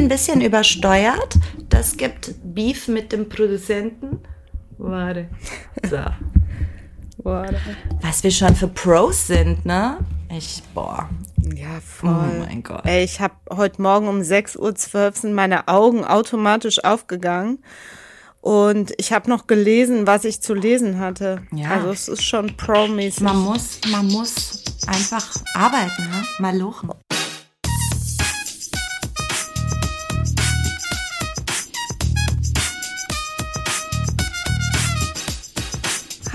ein bisschen übersteuert. Das gibt Beef mit dem Produzenten. Warte. So. Warte. Was wir schon für Pros sind, ne? Ich, boah. Ja, voll. Oh mein Gott. Ey, ich habe heute Morgen um 6.12 Uhr sind meine Augen automatisch aufgegangen. Und ich habe noch gelesen, was ich zu lesen hatte. Ja. Also es ist schon pro-mäßig. Man muss, man muss einfach arbeiten, ne? Mal luchen.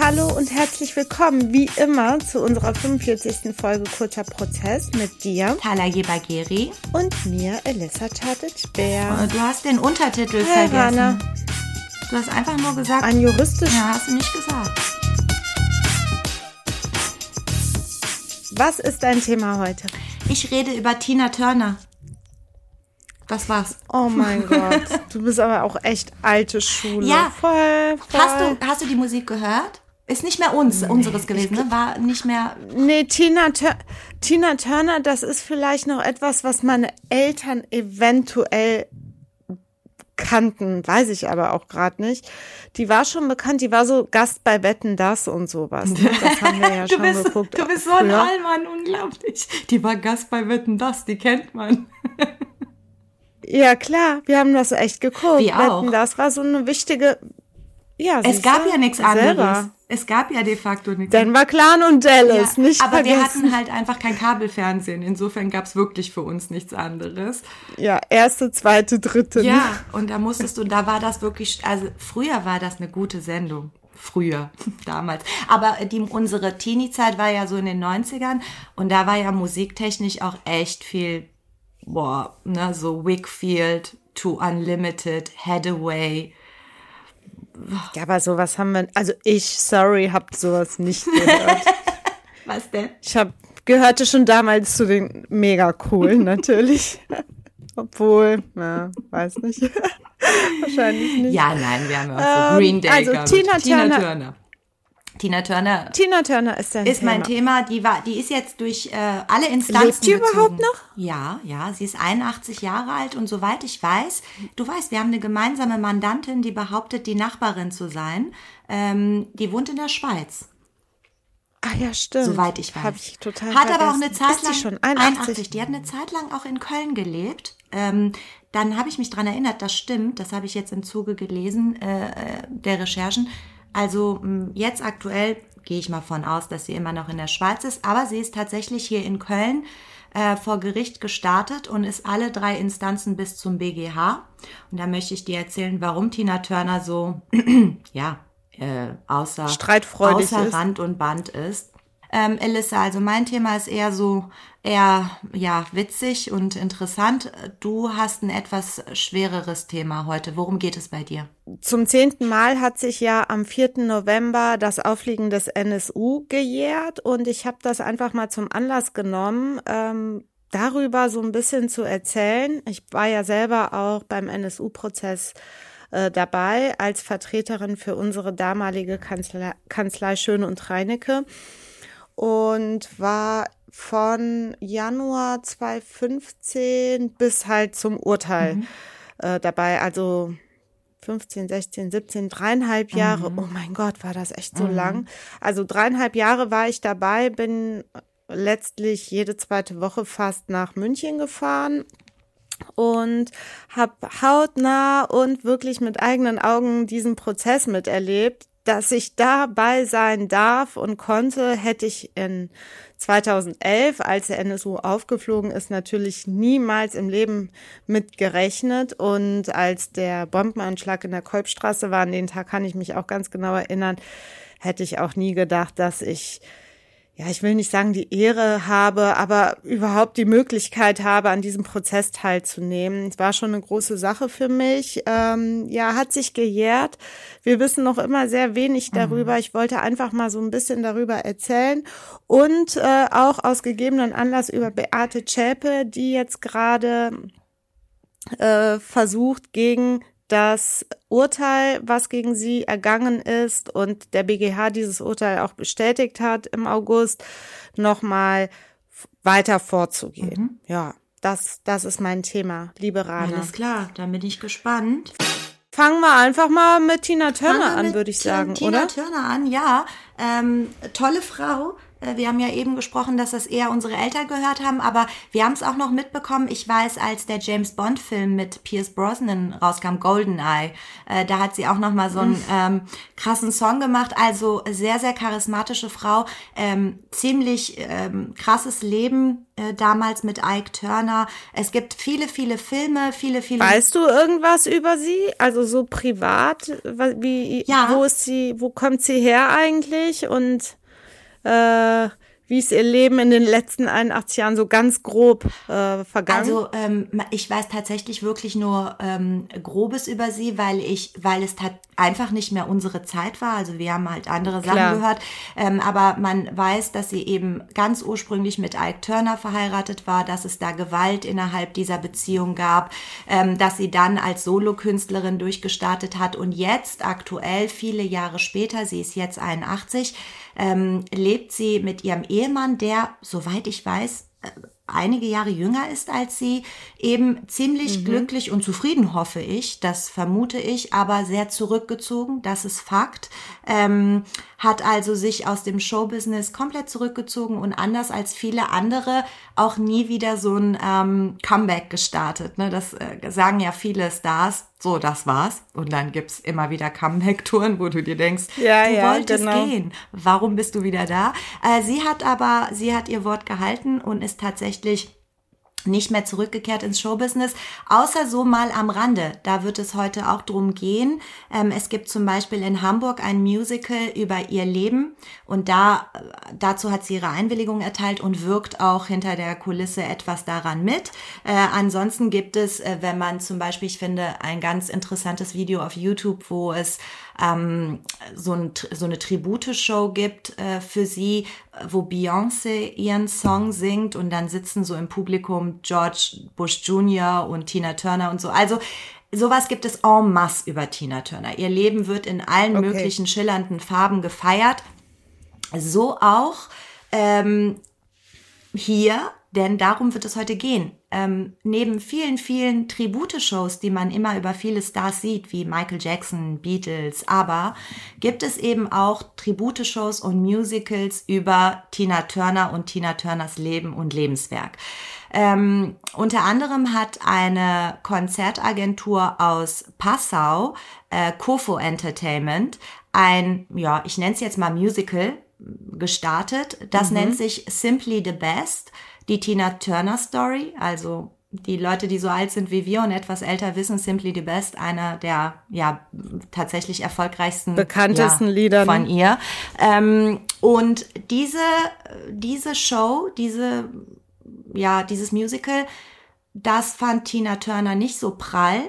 Hallo und herzlich willkommen, wie immer, zu unserer 45. Folge Kurzer Prozess mit dir Talaye Bagheri. und mir, Elissa Chartic-Bär. Du hast den Untertitel Hey, vergessen. Rana. Du hast einfach nur gesagt. Ein juristisch. ja, hast du nicht gesagt. Was ist dein Thema heute? Ich rede über Tina Turner. Das war's. Oh mein Gott, du bist aber auch echt alte Schule. Ja. voll, voll. Hast du, hast du die Musik gehört? Ist nicht mehr uns, unseres gewesen, ne? War nicht mehr. Nee, Tina, Tur Tina Turner, das ist vielleicht noch etwas, was meine Eltern eventuell kannten, weiß ich aber auch gerade nicht. Die war schon bekannt, die war so Gast bei Wetten das und sowas. Ne? Das haben wir ja Du schon bist, geguckt. du bist so ein. Allmann, unglaublich. Die war Gast bei Wetten das, die kennt man. Ja, klar, wir haben das echt geguckt. Wir auch. Wetten das war so eine wichtige. Ja, Es gab ja nichts anderes. Es gab ja de facto nichts Denver Clan und Dallas, Ja, nicht aber wir vergessen. hatten halt einfach kein Kabelfernsehen. Insofern gab's wirklich für uns nichts anderes. ja, erste, zweite, dritte. ne? Ja, und da musstest du, da war das wirklich, also früher war das eine gute Sendung. Früher, damals. Aber die, unsere Teenie-Zeit war ja so in den 90ern und da war ja musiktechnisch auch echt viel, boah, ne, so Wickfield, To Unlimited, Hathaway. Ja, aber sowas haben wir, also ich, sorry, hab sowas nicht gehört. Was denn? ich hab, gehörte schon damals zu den mega coolen, natürlich. Obwohl, na, weiß nicht. Wahrscheinlich nicht. Ja, nein, wir haben ja auch so Ähm, Green Day also. Tina Tina Turner. Turner. Tina Turner Tina Turner ist dein ist Thema. mein Thema. Die war, die ist jetzt durch äh, alle Instanzen Lebt die überhaupt gezogen. noch? Ja, ja. Sie ist 81 Jahre alt und soweit ich weiß, du weißt, wir haben eine gemeinsame Mandantin, die behauptet, die Nachbarin zu sein. Ähm, die wohnt in der Schweiz, Ah ja, stimmt. soweit ich weiß. Habe ich total Hat aber auch vergessen. eine Zeit ist lang die schon 81? Die hat eine Zeit lang auch in Köln gelebt. Ähm, dann habe ich mich dran erinnert, das stimmt. Das habe ich jetzt im Zuge gelesen äh, äh, der Recherchen. Also mh, jetzt aktuell gehe ich mal von aus, dass sie immer noch in der Schweiz ist, aber sie ist tatsächlich hier in Köln äh, vor Gericht gestartet und ist alle drei Instanzen bis zum BGH. Und da möchte ich dir erzählen, warum Tina Turner so, ja, äh, außer, Streitfreudig außer ist. Rand und Band ist. Ähm, Elissa, also mein Thema ist eher so, eher, ja, witzig und interessant. Du hast ein etwas schwereres Thema heute. Worum geht es bei dir? Zum zehnten Mal hat sich ja am 4. November das Aufliegen des NSU gejährt und ich habe das einfach mal zum Anlass genommen, ähm, darüber so ein bisschen zu erzählen. Ich war ja selber auch beim NSU-Prozess äh, dabei als Vertreterin für unsere damalige Kanzlei, Kanzlei Schöne und Reinecke und war von Januar 2015 bis halt zum Urteil äh, dabei. Also 15, 16, 17, dreieinhalb Jahre. Oh mein Gott, war das echt so lang. Also dreieinhalb Jahre war ich dabei, bin letztlich jede zweite Woche fast nach München gefahren und habe hautnah und wirklich mit eigenen Augen diesen Prozess miterlebt. Dass ich dabei sein darf und konnte, hätte ich in 2011, als der NSU aufgeflogen ist, natürlich niemals im Leben mit gerechnet. Und als der Bombenanschlag in der Kolbstraße war, an den Tag kann ich mich auch ganz genau erinnern, hätte ich auch nie gedacht, dass ich ja, ich will nicht sagen, die Ehre habe, aber überhaupt die Möglichkeit habe, an diesem Prozess teilzunehmen. Es war schon eine große Sache für mich. Ähm, ja, hat sich gejährt. Wir wissen noch immer sehr wenig darüber. Ich wollte einfach mal so ein bisschen darüber erzählen und äh, auch aus gegebenen Anlass über Beate Zschäpe, die jetzt gerade äh, versucht, gegen das Urteil, was gegen sie ergangen ist und der BGH dieses Urteil auch bestätigt hat im August, nochmal weiter vorzugehen. Ja, das, das ist mein Thema, liebe Rana. Alles klar, dann bin ich gespannt. Fangen wir einfach mal mit Tina Turner an, würde ich sagen, Tina oder? Tina Turner an, ja. Ähm, tolle Frau. Äh, Wir haben ja eben gesprochen, dass das eher unsere Eltern gehört haben, aber wir haben es auch noch mitbekommen. Ich weiß, als der James Bond Film mit Pierce Brosnan rauskam, Goldeneye, äh, da hat sie auch noch mal so einen ähm, krassen Song gemacht. Also sehr, sehr charismatische Frau, ähm, ziemlich ähm, krasses Leben äh, damals mit Ike Turner. Es gibt viele, viele Filme, viele, viele. Weißt du irgendwas über sie? Also so privat? Wie, Ja. wo ist sie, wo kommt sie her eigentlich? Und äh, wie ist ihr Leben in den letzten 81 Jahren so ganz grob äh, vergangen? Also ähm, ich weiß tatsächlich wirklich nur ähm, Grobes über sie, weil ich, weil es tat einfach nicht mehr unsere Zeit war. Also wir haben halt andere Sachen Klar. gehört. Ähm, aber man weiß, dass sie eben ganz ursprünglich mit Ike Turner verheiratet war, dass es da Gewalt innerhalb dieser Beziehung gab, ähm, dass sie dann als Solokünstlerin durchgestartet hat und jetzt aktuell, viele Jahre später, sie ist jetzt 81, ähm, lebt sie mit ihrem Ehemann, der, soweit ich weiß, äh, einige Jahre jünger ist als sie, eben ziemlich glücklich und zufrieden, hoffe ich, das vermute ich, aber sehr zurückgezogen, das ist Fakt, ähm, hat also sich aus dem Showbusiness komplett zurückgezogen und anders als viele andere auch nie wieder so ein ähm, Comeback gestartet. Ne? Das äh, sagen ja viele Stars, so, das war's. Und dann gibt's immer wieder Comeback-Touren, wo du dir denkst, Ja, du ja, wolltest genau. gehen. Warum bist du wieder da? Äh, sie hat aber, sie hat ihr Wort gehalten und ist tatsächlich nicht mehr zurückgekehrt ins Showbusiness, außer so mal am Rande. Da wird es heute auch drum gehen. Ähm, es gibt zum Beispiel in Hamburg ein Musical über ihr Leben und da äh, dazu hat sie ihre Einwilligung erteilt und wirkt auch hinter der Kulisse etwas daran mit. Äh, ansonsten gibt es, äh, wenn man zum Beispiel, ich finde, ein ganz interessantes Video auf YouTube, wo es ähm, so, ein, so eine Tribute-Show gibt äh, für sie, äh, wo Beyoncé ihren Song singt und dann sitzen so im Publikum George Bush Jr. und Tina Turner und so. Also sowas gibt es en masse über Tina Turner. Ihr Leben wird in allen Okay. möglichen schillernden Farben gefeiert. So auch ähm, hier, denn darum wird es heute gehen. Ähm, neben vielen, vielen Tribute-Shows, die man immer über viele Stars sieht, wie Michael Jackson, Beatles, aber gibt es eben auch Tribute-Shows und Musicals über Tina Turner und Tina Turners Leben und Lebenswerk. Ähm, unter anderem hat eine Konzertagentur aus Passau, äh, Kofo Entertainment, ein, ja, ich nenne es jetzt mal Musical gestartet. Das nennt sich Simply the Best, die Tina Turner Story. Also die Leute, die so alt sind wie wir und etwas älter wissen, Simply the Best, einer der ja tatsächlich erfolgreichsten Bekanntesten ja, Lieder, ne? von ihr. Ähm, und diese diese Show, diese ja dieses Musical, das fand Tina Turner nicht so prall,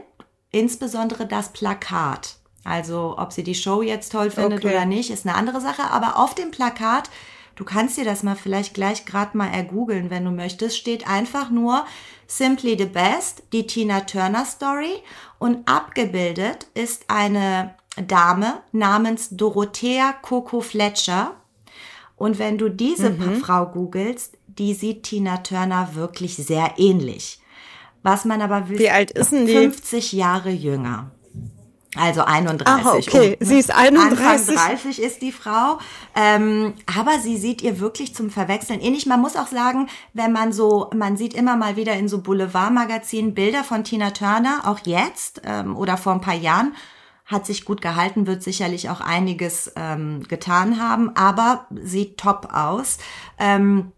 insbesondere das Plakat. Also ob sie die Show jetzt toll findet Okay. oder nicht, ist eine andere Sache. Aber auf dem Plakat, du kannst dir das mal vielleicht gleich gerade mal ergoogeln, wenn du möchtest, steht einfach nur Simply the Best, die Tina Turner Story. Und abgebildet ist eine Dame namens Dorothea Coco Fletcher. Und wenn du diese Mhm. Frau googelst, die sieht Tina Turner wirklich sehr ähnlich. Was man aber will, Wie alt ist denn die? 50 Jahre jünger. Also 31. Ach, okay. Sie ist 31. Anfang 30 ist die Frau. Ähm, aber sie sieht ihr wirklich zum Verwechseln ähnlich. Man muss auch sagen, wenn man so, man sieht immer mal wieder in so Boulevardmagazinen Bilder von Tina Turner, auch jetzt ähm, oder vor ein paar Jahren, hat sich gut gehalten, wird sicherlich auch einiges ähm, getan haben, aber sieht top aus. Ähm,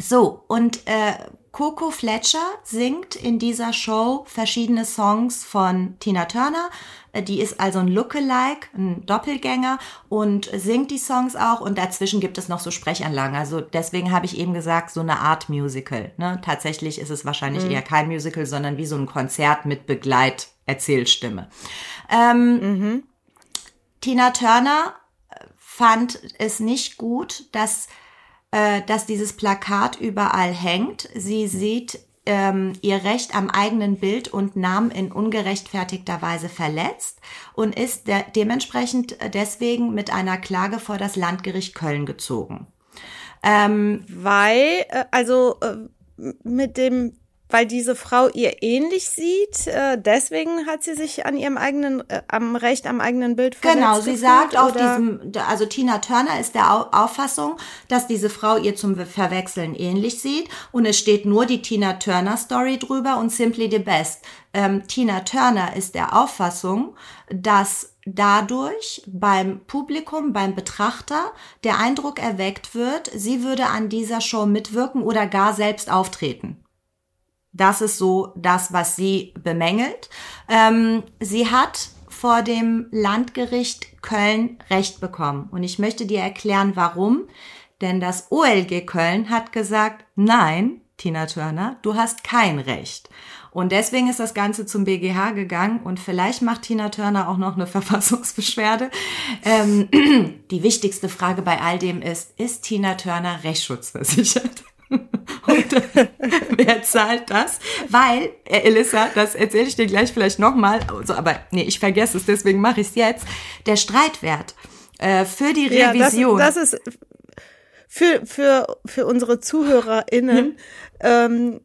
so, und äh, Coco Fletcher singt in dieser Show verschiedene Songs von Tina Turner. Äh, Die ist also ein Lookalike, ein Doppelgänger und singt die Songs auch und dazwischen gibt es noch so Sprechanlagen. Also deswegen habe ich eben gesagt, so eine Art Musical. Ne? Tatsächlich ist es wahrscheinlich eher kein Musical, sondern wie so ein Konzert mit Begleiterzählstimme. Ähm, Tina Turner äh, fand es nicht gut, dass äh, dass dieses Plakat überall hängt. Sie sieht ähm, ihr Recht am eigenen Bild und Namen in ungerechtfertigter Weise verletzt und ist de dementsprechend deswegen mit einer Klage vor das Landgericht Köln gezogen. Ähm, Weil, äh, also äh, mit dem weil diese Frau ihr ähnlich sieht. Äh, deswegen hat sie sich an ihrem eigenen, äh, am Recht am eigenen Bild verletzt Genau, sie sagt auf diesem, also Tina Turner ist der Auffassung, dass diese Frau ihr zum Verwechseln ähnlich sieht und es steht nur die Tina Turner Story drüber und Simply the Best. Ähm, Tina Turner ist der Auffassung, dass dadurch beim Publikum, beim Betrachter der Eindruck erweckt wird, sie würde an dieser Show mitwirken oder gar selbst auftreten. Das ist so das, was sie bemängelt. Ähm, sie hat vor dem Landgericht Köln Recht bekommen. Und ich möchte dir erklären, warum. Denn das OLG Köln hat gesagt, nein, Tina Turner, du hast kein Recht. Und deswegen ist das Ganze zum BGH gegangen und vielleicht macht Tina Turner auch noch eine Verfassungsbeschwerde. Ähm, die wichtigste Frage bei all dem ist, ist Tina Turner rechtsschutzversichert? Und äh, wer zahlt das? Weil, äh, Elissa, das erzähle ich dir gleich vielleicht nochmal, also, aber nee, ich vergesse es, deswegen mache ich es jetzt. Der Streitwert äh, für die Revision. Ja, das, das, ist für, für, für unsere ZuhörerInnen hm. ähm,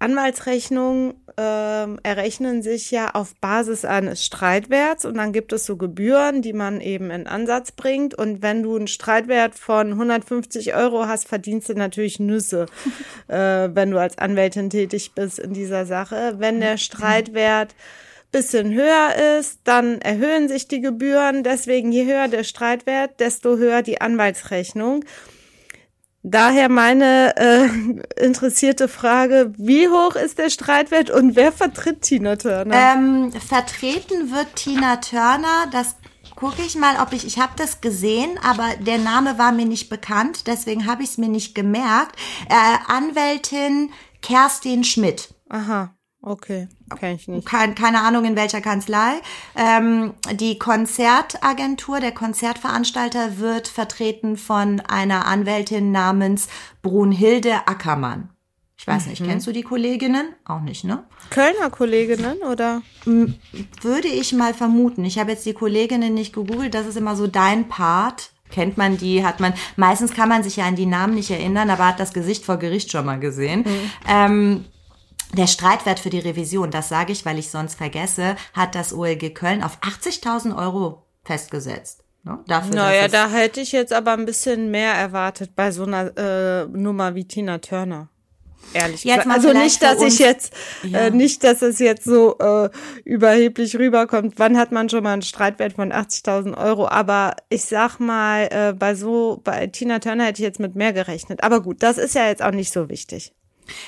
Anwaltsrechnungen ähm, errechnen sich ja auf Basis eines Streitwerts und dann gibt es so Gebühren, die man eben in Ansatz bringt. Und wenn du einen Streitwert von 150 Euro hast, verdienst du natürlich Nüsse, äh, wenn du als Anwältin tätig bist in dieser Sache. Wenn der Streitwert bisschen höher ist, dann erhöhen sich die Gebühren. Deswegen je höher der Streitwert, desto höher die Anwaltsrechnung. Daher meine äh, interessierte Frage, wie hoch ist der Streitwert und wer vertritt Tina Turner? Ähm, vertreten wird Tina Turner, das gucke ich mal, ob ich, ich habe das gesehen, aber der Name war mir nicht bekannt, deswegen habe ich es mir nicht gemerkt. Äh, Anwältin Kerstin Schmidt. Aha. Okay, kenne ich nicht. Kein, keine Ahnung in welcher Kanzlei. Ähm, die Konzertagentur, der Konzertveranstalter wird vertreten von einer Anwältin namens Brunhilde Ackermann. Ich weiß nicht, mhm. kennst du die Kolleginnen? Auch nicht, ne? Kölner Kolleginnen oder? Würde ich mal vermuten. Ich habe jetzt die Kolleginnen nicht gegoogelt. Das ist immer so dein Part. Kennt man die, hat man, meistens kann man sich ja an die Namen nicht erinnern, aber hat das Gesicht vor Gericht schon mal gesehen. Mhm. Ähm, der Streitwert für die Revision, das sage ich, weil ich sonst vergesse, hat das OLG Köln auf 80.000 Euro festgesetzt. Ne? Dafür, naja, da hätte ich jetzt aber ein bisschen mehr erwartet bei so einer äh, Nummer wie Tina Turner. Ehrlich jetzt gesagt. Also nicht, dass ich jetzt, äh, ja. äh, nicht, dass es jetzt so äh, überheblich rüberkommt. Wann hat man schon mal einen Streitwert von 80.000 Euro? Aber ich sag mal, äh, bei so, bei Tina Turner hätte ich jetzt mit mehr gerechnet. Aber gut, das ist ja jetzt auch nicht so wichtig.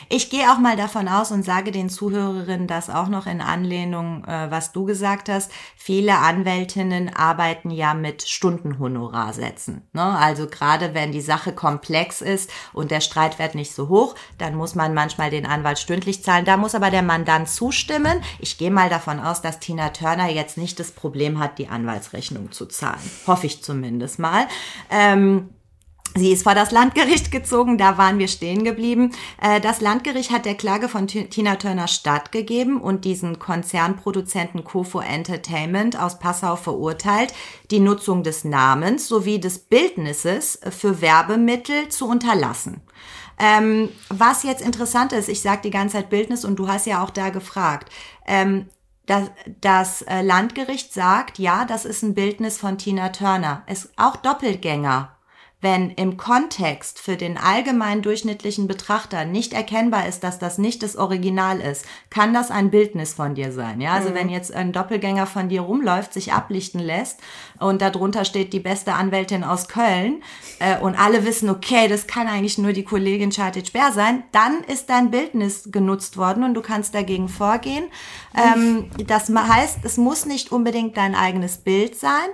Ich gehe auch mal davon aus und sage den Zuhörerinnen das auch noch in Anlehnung, äh, was du gesagt hast. Viele Anwältinnen arbeiten ja mit Stundenhonorarsätzen. Ne? Also gerade wenn die Sache komplex ist und der Streitwert nicht so hoch, dann muss man manchmal den Anwalt stündlich zahlen. Da muss aber der Mandant zustimmen. Ich gehe mal davon aus, dass Tina Turner jetzt nicht das Problem hat, die Anwaltsrechnung zu zahlen. Hoffe ich zumindest mal. Ähm, Sie ist vor das Landgericht gezogen, da waren wir stehen geblieben. Äh, das Landgericht hat der Klage von Tina Turner stattgegeben und diesen Konzernproduzenten Kofo Entertainment aus Passau verurteilt, die Nutzung des Namens sowie des Bildnisses für Werbemittel zu unterlassen. Ähm, was jetzt interessant ist, ich sage die ganze Zeit Bildnis und du hast ja auch da gefragt. Ähm, das, das äh, Landgericht sagt, ja, das ist ein Bildnis von Tina Turner. Ist auch Doppelgänger wenn im Kontext für den allgemein durchschnittlichen Betrachter nicht erkennbar ist, dass das nicht das Original ist, kann das ein Bildnis von dir sein. Ja, also mhm. wenn jetzt ein Doppelgänger von dir rumläuft, sich ablichten lässt und darunter steht die beste Anwältin aus Köln äh, und alle wissen, okay, das kann eigentlich nur die Kollegin Chartit Bär sein, dann ist dein Bildnis genutzt worden und du kannst dagegen vorgehen. Ähm, das heißt, es muss nicht unbedingt dein eigenes Bild sein.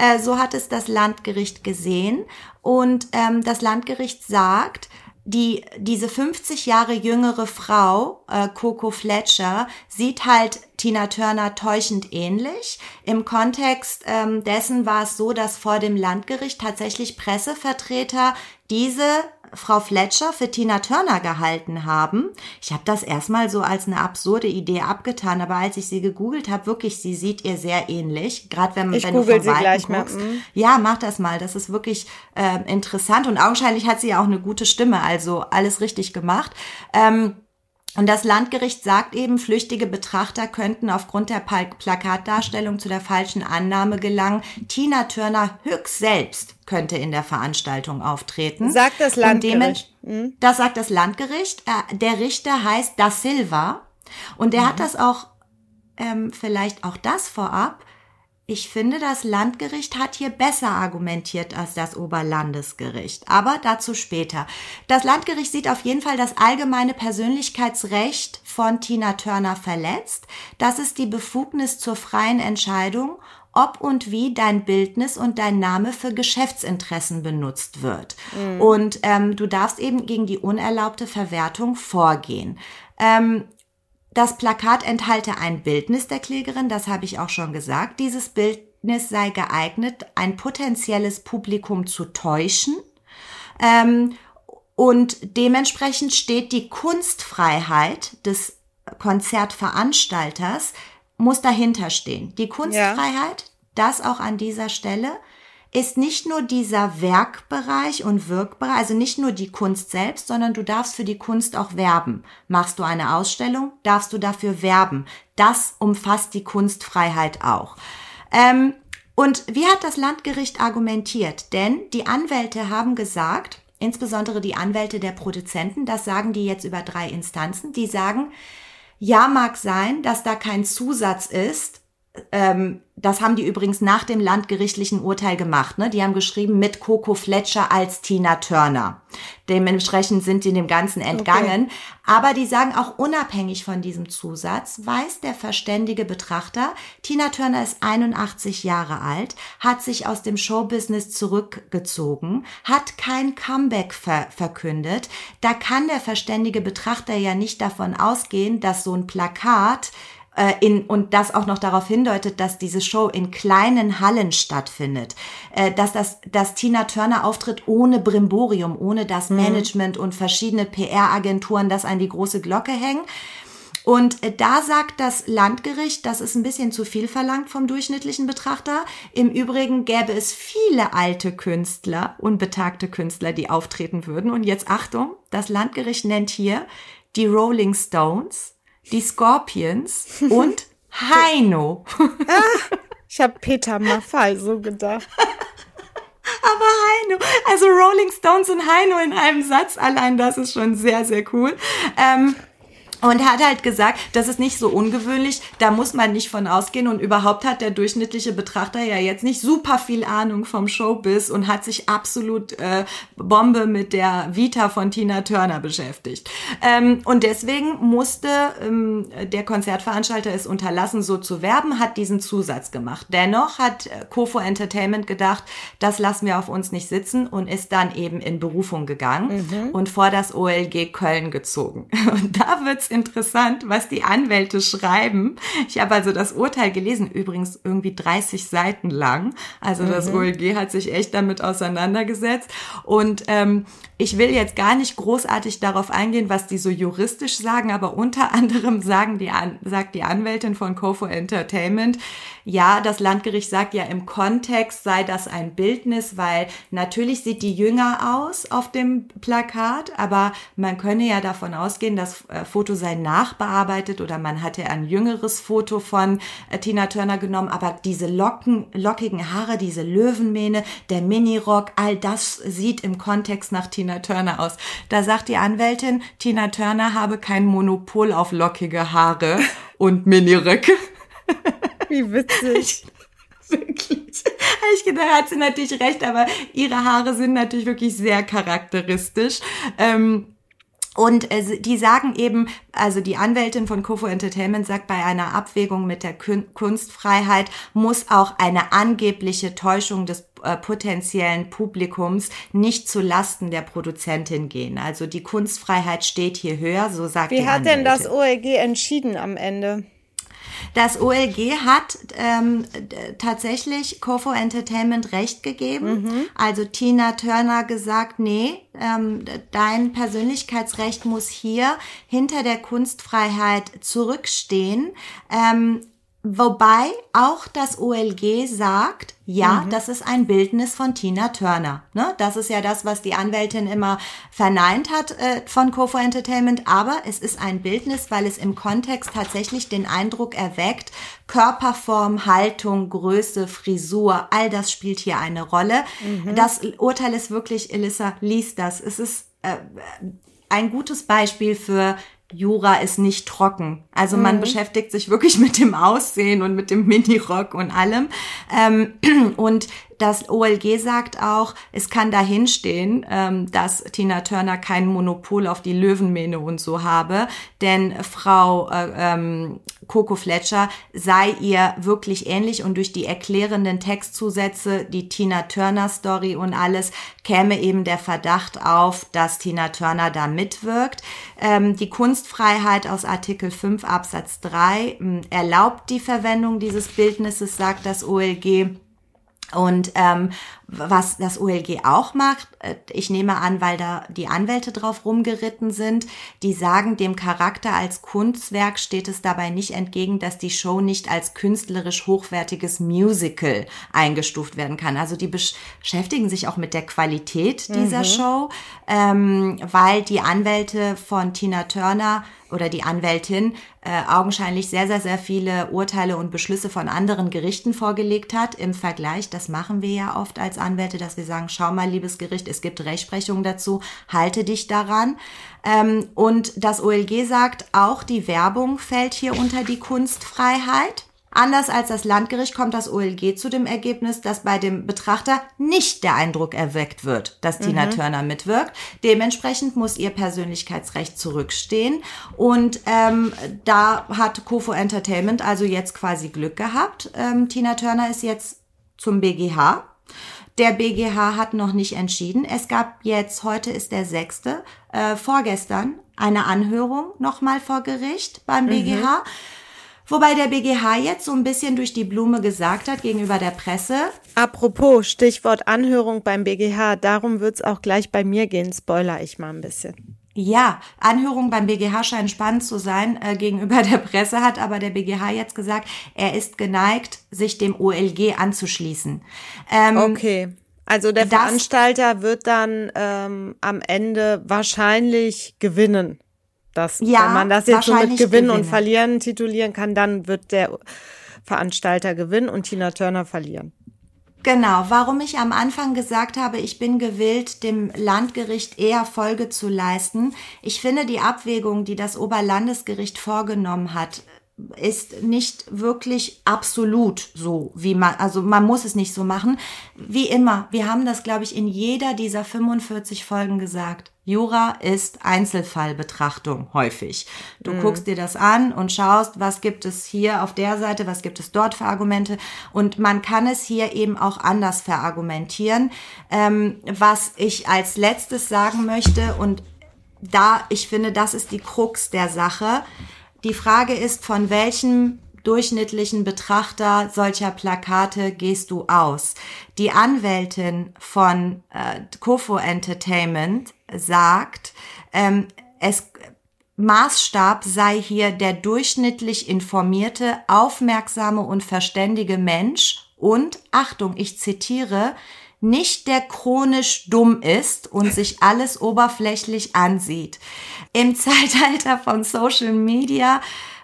Äh, so hat es das Landgericht gesehen. Und ähm, das Landgericht sagt, die, diese 50 Jahre jüngere Frau, äh, Coco Fletcher, sieht halt Tina Turner täuschend ähnlich. Im Kontext ähm, dessen war es so, dass vor dem Landgericht tatsächlich Pressevertreter diese Frau Fletcher für Tina Turner gehalten haben. Ich habe das erstmal so als eine absurde Idee abgetan, aber als ich sie gegoogelt habe, wirklich, sie sieht ihr sehr ähnlich. Gerade wenn, ich wenn du von Weitem guckst. Mal. Mhm. Ja, mach das mal. Das ist wirklich äh, interessant und augenscheinlich hat sie ja auch eine gute Stimme, also alles richtig gemacht. Ähm, Und das Landgericht sagt eben, flüchtige Betrachter könnten aufgrund der Plakatdarstellung zu der falschen Annahme gelangen. Tina Turner höchst selbst könnte in der Veranstaltung auftreten. Sagt das Landgericht. Hm? Das sagt das Landgericht. Äh, der Richter heißt Da Silva und der mhm. hat das auch, ähm, vielleicht auch das vorab, ich finde, das Landgericht hat hier besser argumentiert als das Oberlandesgericht. Aber dazu später. Das Landgericht sieht auf jeden Fall das allgemeine Persönlichkeitsrecht von Tina Turner verletzt. Das ist die Befugnis zur freien Entscheidung, ob und wie dein Bildnis und dein Name für Geschäftsinteressen benutzt wird. Mhm. Und ähm, du darfst eben gegen die unerlaubte Verwertung vorgehen. Ähm, das Plakat enthalte ein Bildnis der Klägerin, das habe ich auch schon gesagt. Dieses Bildnis sei geeignet, ein potenzielles Publikum zu täuschen. Ähm, und dementsprechend steht die Kunstfreiheit des Konzertveranstalters, muss dahinter stehen. Die Kunstfreiheit, ja. das auch an dieser Stelle, ist nicht nur dieser Werkbereich und Wirkbereich, also nicht nur die Kunst selbst, sondern du darfst für die Kunst auch werben. Machst du eine Ausstellung, darfst du dafür werben. Das umfasst die Kunstfreiheit auch. Ähm, und wie hat das Landgericht argumentiert? Denn die Anwälte haben gesagt, insbesondere die Anwälte der Produzenten, das sagen die jetzt über drei Instanzen, die sagen, ja mag sein, dass da kein Zusatz ist, ähm, das haben die übrigens nach dem landgerichtlichen Urteil gemacht. Ne? Die haben geschrieben mit Coco Fletcher als Tina Turner. Dementsprechend sind die dem Ganzen entgangen. Okay. Aber die sagen auch unabhängig von diesem Zusatz, weiß der verständige Betrachter, Tina Turner ist 81 Jahre alt, hat sich aus dem Showbusiness zurückgezogen, hat kein Comeback ver verkündet. Da kann der verständige Betrachter ja nicht davon ausgehen, dass so ein Plakat äh, in, und das auch noch darauf hindeutet, dass diese Show in kleinen Hallen stattfindet, äh, dass das, dass Tina Turner auftritt ohne Brimborium, ohne das mhm. Management und verschiedene PR-Agenturen das an die große Glocke hängen. Und äh, da sagt das Landgericht, das ist ein bisschen zu viel verlangt vom durchschnittlichen Betrachter. Im Übrigen gäbe es viele alte Künstler, unbetagte Künstler, die auftreten würden. Und jetzt Achtung, das Landgericht nennt hier die Rolling Stones, die Scorpions und Heino. ah, ich habe Peter Maffay so gedacht. Aber Heino, also Rolling Stones und Heino in einem Satz, allein das ist schon sehr, sehr cool. Ähm, und hat halt gesagt, das ist nicht so ungewöhnlich, da muss man nicht von ausgehen und überhaupt hat der durchschnittliche Betrachter ja jetzt nicht super viel Ahnung vom Showbiz und hat sich absolut äh, Bombe mit der Vita von Tina Turner beschäftigt. Ähm, und deswegen musste ähm, der Konzertveranstalter es unterlassen, so zu werben, hat diesen Zusatz gemacht. Dennoch hat äh, Kofo Entertainment gedacht, das lassen wir auf uns nicht sitzen und ist dann eben in Berufung gegangen mhm. und vor das OLG Köln gezogen. Und da wird's interessant, was die Anwälte schreiben. Ich habe also das Urteil gelesen, übrigens irgendwie 30 Seiten lang. Also das mhm. OLG hat sich echt damit auseinandergesetzt. Und ähm, ich will jetzt gar nicht großartig darauf eingehen, was die so juristisch sagen, aber unter anderem sagen die, sagt die Anwältin von Kofo Entertainment, ja, das Landgericht sagt ja im Kontext sei das ein Bildnis, weil natürlich sieht die jünger aus auf dem Plakat, aber man könne ja davon ausgehen, das äh, Foto sei nachbearbeitet oder man hatte ein jüngeres Foto von äh, Tina Turner genommen, aber diese locken, lockigen Haare, diese Löwenmähne, der Minirock, all das sieht im Kontext nach Tina Turner aus. Da sagt die Anwältin, Tina Turner habe kein Monopol auf lockige Haare und Miniröcke. Wie witzig. Wirklich. Ich gedacht, hat sie natürlich recht, aber ihre Haare sind natürlich wirklich sehr charakteristisch. Ähm, und äh, die sagen eben, also die Anwältin von Kofo Entertainment sagt, bei einer Abwägung mit der Kunstfreiheit muss auch eine angebliche Täuschung des äh, potenziellen Publikums nicht zu Lasten der Produzentin gehen. Also die Kunstfreiheit steht hier höher, so sagt Wie die hat denn das OLG entschieden am Ende? Das OLG hat ähm, tatsächlich Kofo Entertainment recht gegeben. Mhm. Also Tina Turner gesagt, nee, ähm, dein Persönlichkeitsrecht muss hier hinter der Kunstfreiheit zurückstehen. Ähm, Wobei auch das OLG sagt, ja, mhm. das ist ein Bildnis von Tina Turner. Ne? Das ist ja das, was die Anwältin immer verneint hat äh, von Kofo Entertainment. Aber es ist ein Bildnis, weil es im Kontext tatsächlich den Eindruck erweckt, Körperform, Haltung, Größe, Frisur, all das spielt hier eine Rolle. Mhm. Das Urteil ist wirklich, Elissa, liest das. Es ist äh, ein gutes Beispiel für Jura ist nicht trocken. Also man mhm. beschäftigt sich wirklich mit dem Aussehen und mit dem Minirock und allem. Ähm, und das OLG sagt auch, es kann dahinstehen, ähm, dass Tina Turner kein Monopol auf die Löwenmähne und so habe, denn Frau äh, ähm, Coco Fletcher sei ihr wirklich ähnlich und durch die erklärenden Textzusätze, die Tina Turner Story und alles, käme eben der Verdacht auf, dass Tina Turner da mitwirkt. Ähm, die Kunstfreiheit aus Artikel 5 Absatz 3 äh, erlaubt die Verwendung dieses Bildnisses, sagt das OLG. Und ähm, was das OLG auch macht, äh, ich nehme an, weil da die Anwälte drauf rumgeritten sind, die sagen, dem Charakter als Kunstwerk steht es dabei nicht entgegen, dass die Show nicht als künstlerisch hochwertiges Musical eingestuft werden kann. Also die beschäftigen sich auch mit der Qualität dieser mhm. Show, ähm, weil die Anwälte von Tina Turner oder die Anwältin äh, augenscheinlich sehr, sehr, sehr viele Urteile und Beschlüsse von anderen Gerichten vorgelegt hat im Vergleich. Das machen wir ja oft als Anwälte, dass wir sagen, schau mal, liebes Gericht, es gibt Rechtsprechung dazu, halte dich daran. Ähm, und das OLG sagt, auch die Werbung fällt hier unter die Kunstfreiheit. Anders als das Landgericht kommt das OLG zu dem Ergebnis, dass bei dem Betrachter nicht der Eindruck erweckt wird, dass Tina mhm. Turner mitwirkt. Dementsprechend muss ihr Persönlichkeitsrecht zurückstehen. Und ähm, da hat Kofo Entertainment also jetzt quasi Glück gehabt. Ähm, Tina Turner ist jetzt zum BGH. Der BGH hat noch nicht entschieden. Es gab jetzt, heute ist der sechste, äh, vorgestern eine Anhörung nochmal vor Gericht beim BGH. Mhm. Wobei der BGH jetzt so ein bisschen durch die Blume gesagt hat gegenüber der Presse. Apropos Stichwort Anhörung beim BGH, darum wird's auch gleich bei mir gehen, spoiler ich mal ein bisschen. Ja, Anhörung beim BGH scheinen spannend zu sein äh, gegenüber der Presse, hat aber der BGH jetzt gesagt, er ist geneigt, sich dem OLG anzuschließen. Ähm, okay. Also der Veranstalter wird dann ähm, am Ende wahrscheinlich gewinnen. Das, ja, wenn man das jetzt so mit Gewinnen gewinnen. und Verlieren titulieren kann, dann wird der Veranstalter gewinnen und Tina Turner verlieren. Genau, warum ich am Anfang gesagt habe, ich bin gewillt, dem Landgericht eher Folge zu leisten. Ich finde die Abwägung, die das Oberlandesgericht vorgenommen hat, ist nicht wirklich absolut so, wie man, also man muss es nicht so machen. Wie immer, wir haben das, glaube ich, in jeder dieser 45 Folgen gesagt. Jura ist Einzelfallbetrachtung häufig. Du mhm. guckst dir das an und schaust, was gibt es hier auf der Seite, was gibt es dort für Argumente. Und man kann es hier eben auch anders verargumentieren. Ähm, was ich als letztes sagen möchte, und da, ich finde, das ist die Krux der Sache. Die Frage ist, von welchem durchschnittlichen Betrachter solcher Plakate gehst du aus? Die Anwältin von äh, Kofo Entertainment sagt, ähm, es Maßstab sei hier der durchschnittlich informierte, aufmerksame und verständige Mensch und, Achtung, ich zitiere, nicht der chronisch dumm ist und sich alles oberflächlich ansieht. Im Zeitalter von Social Media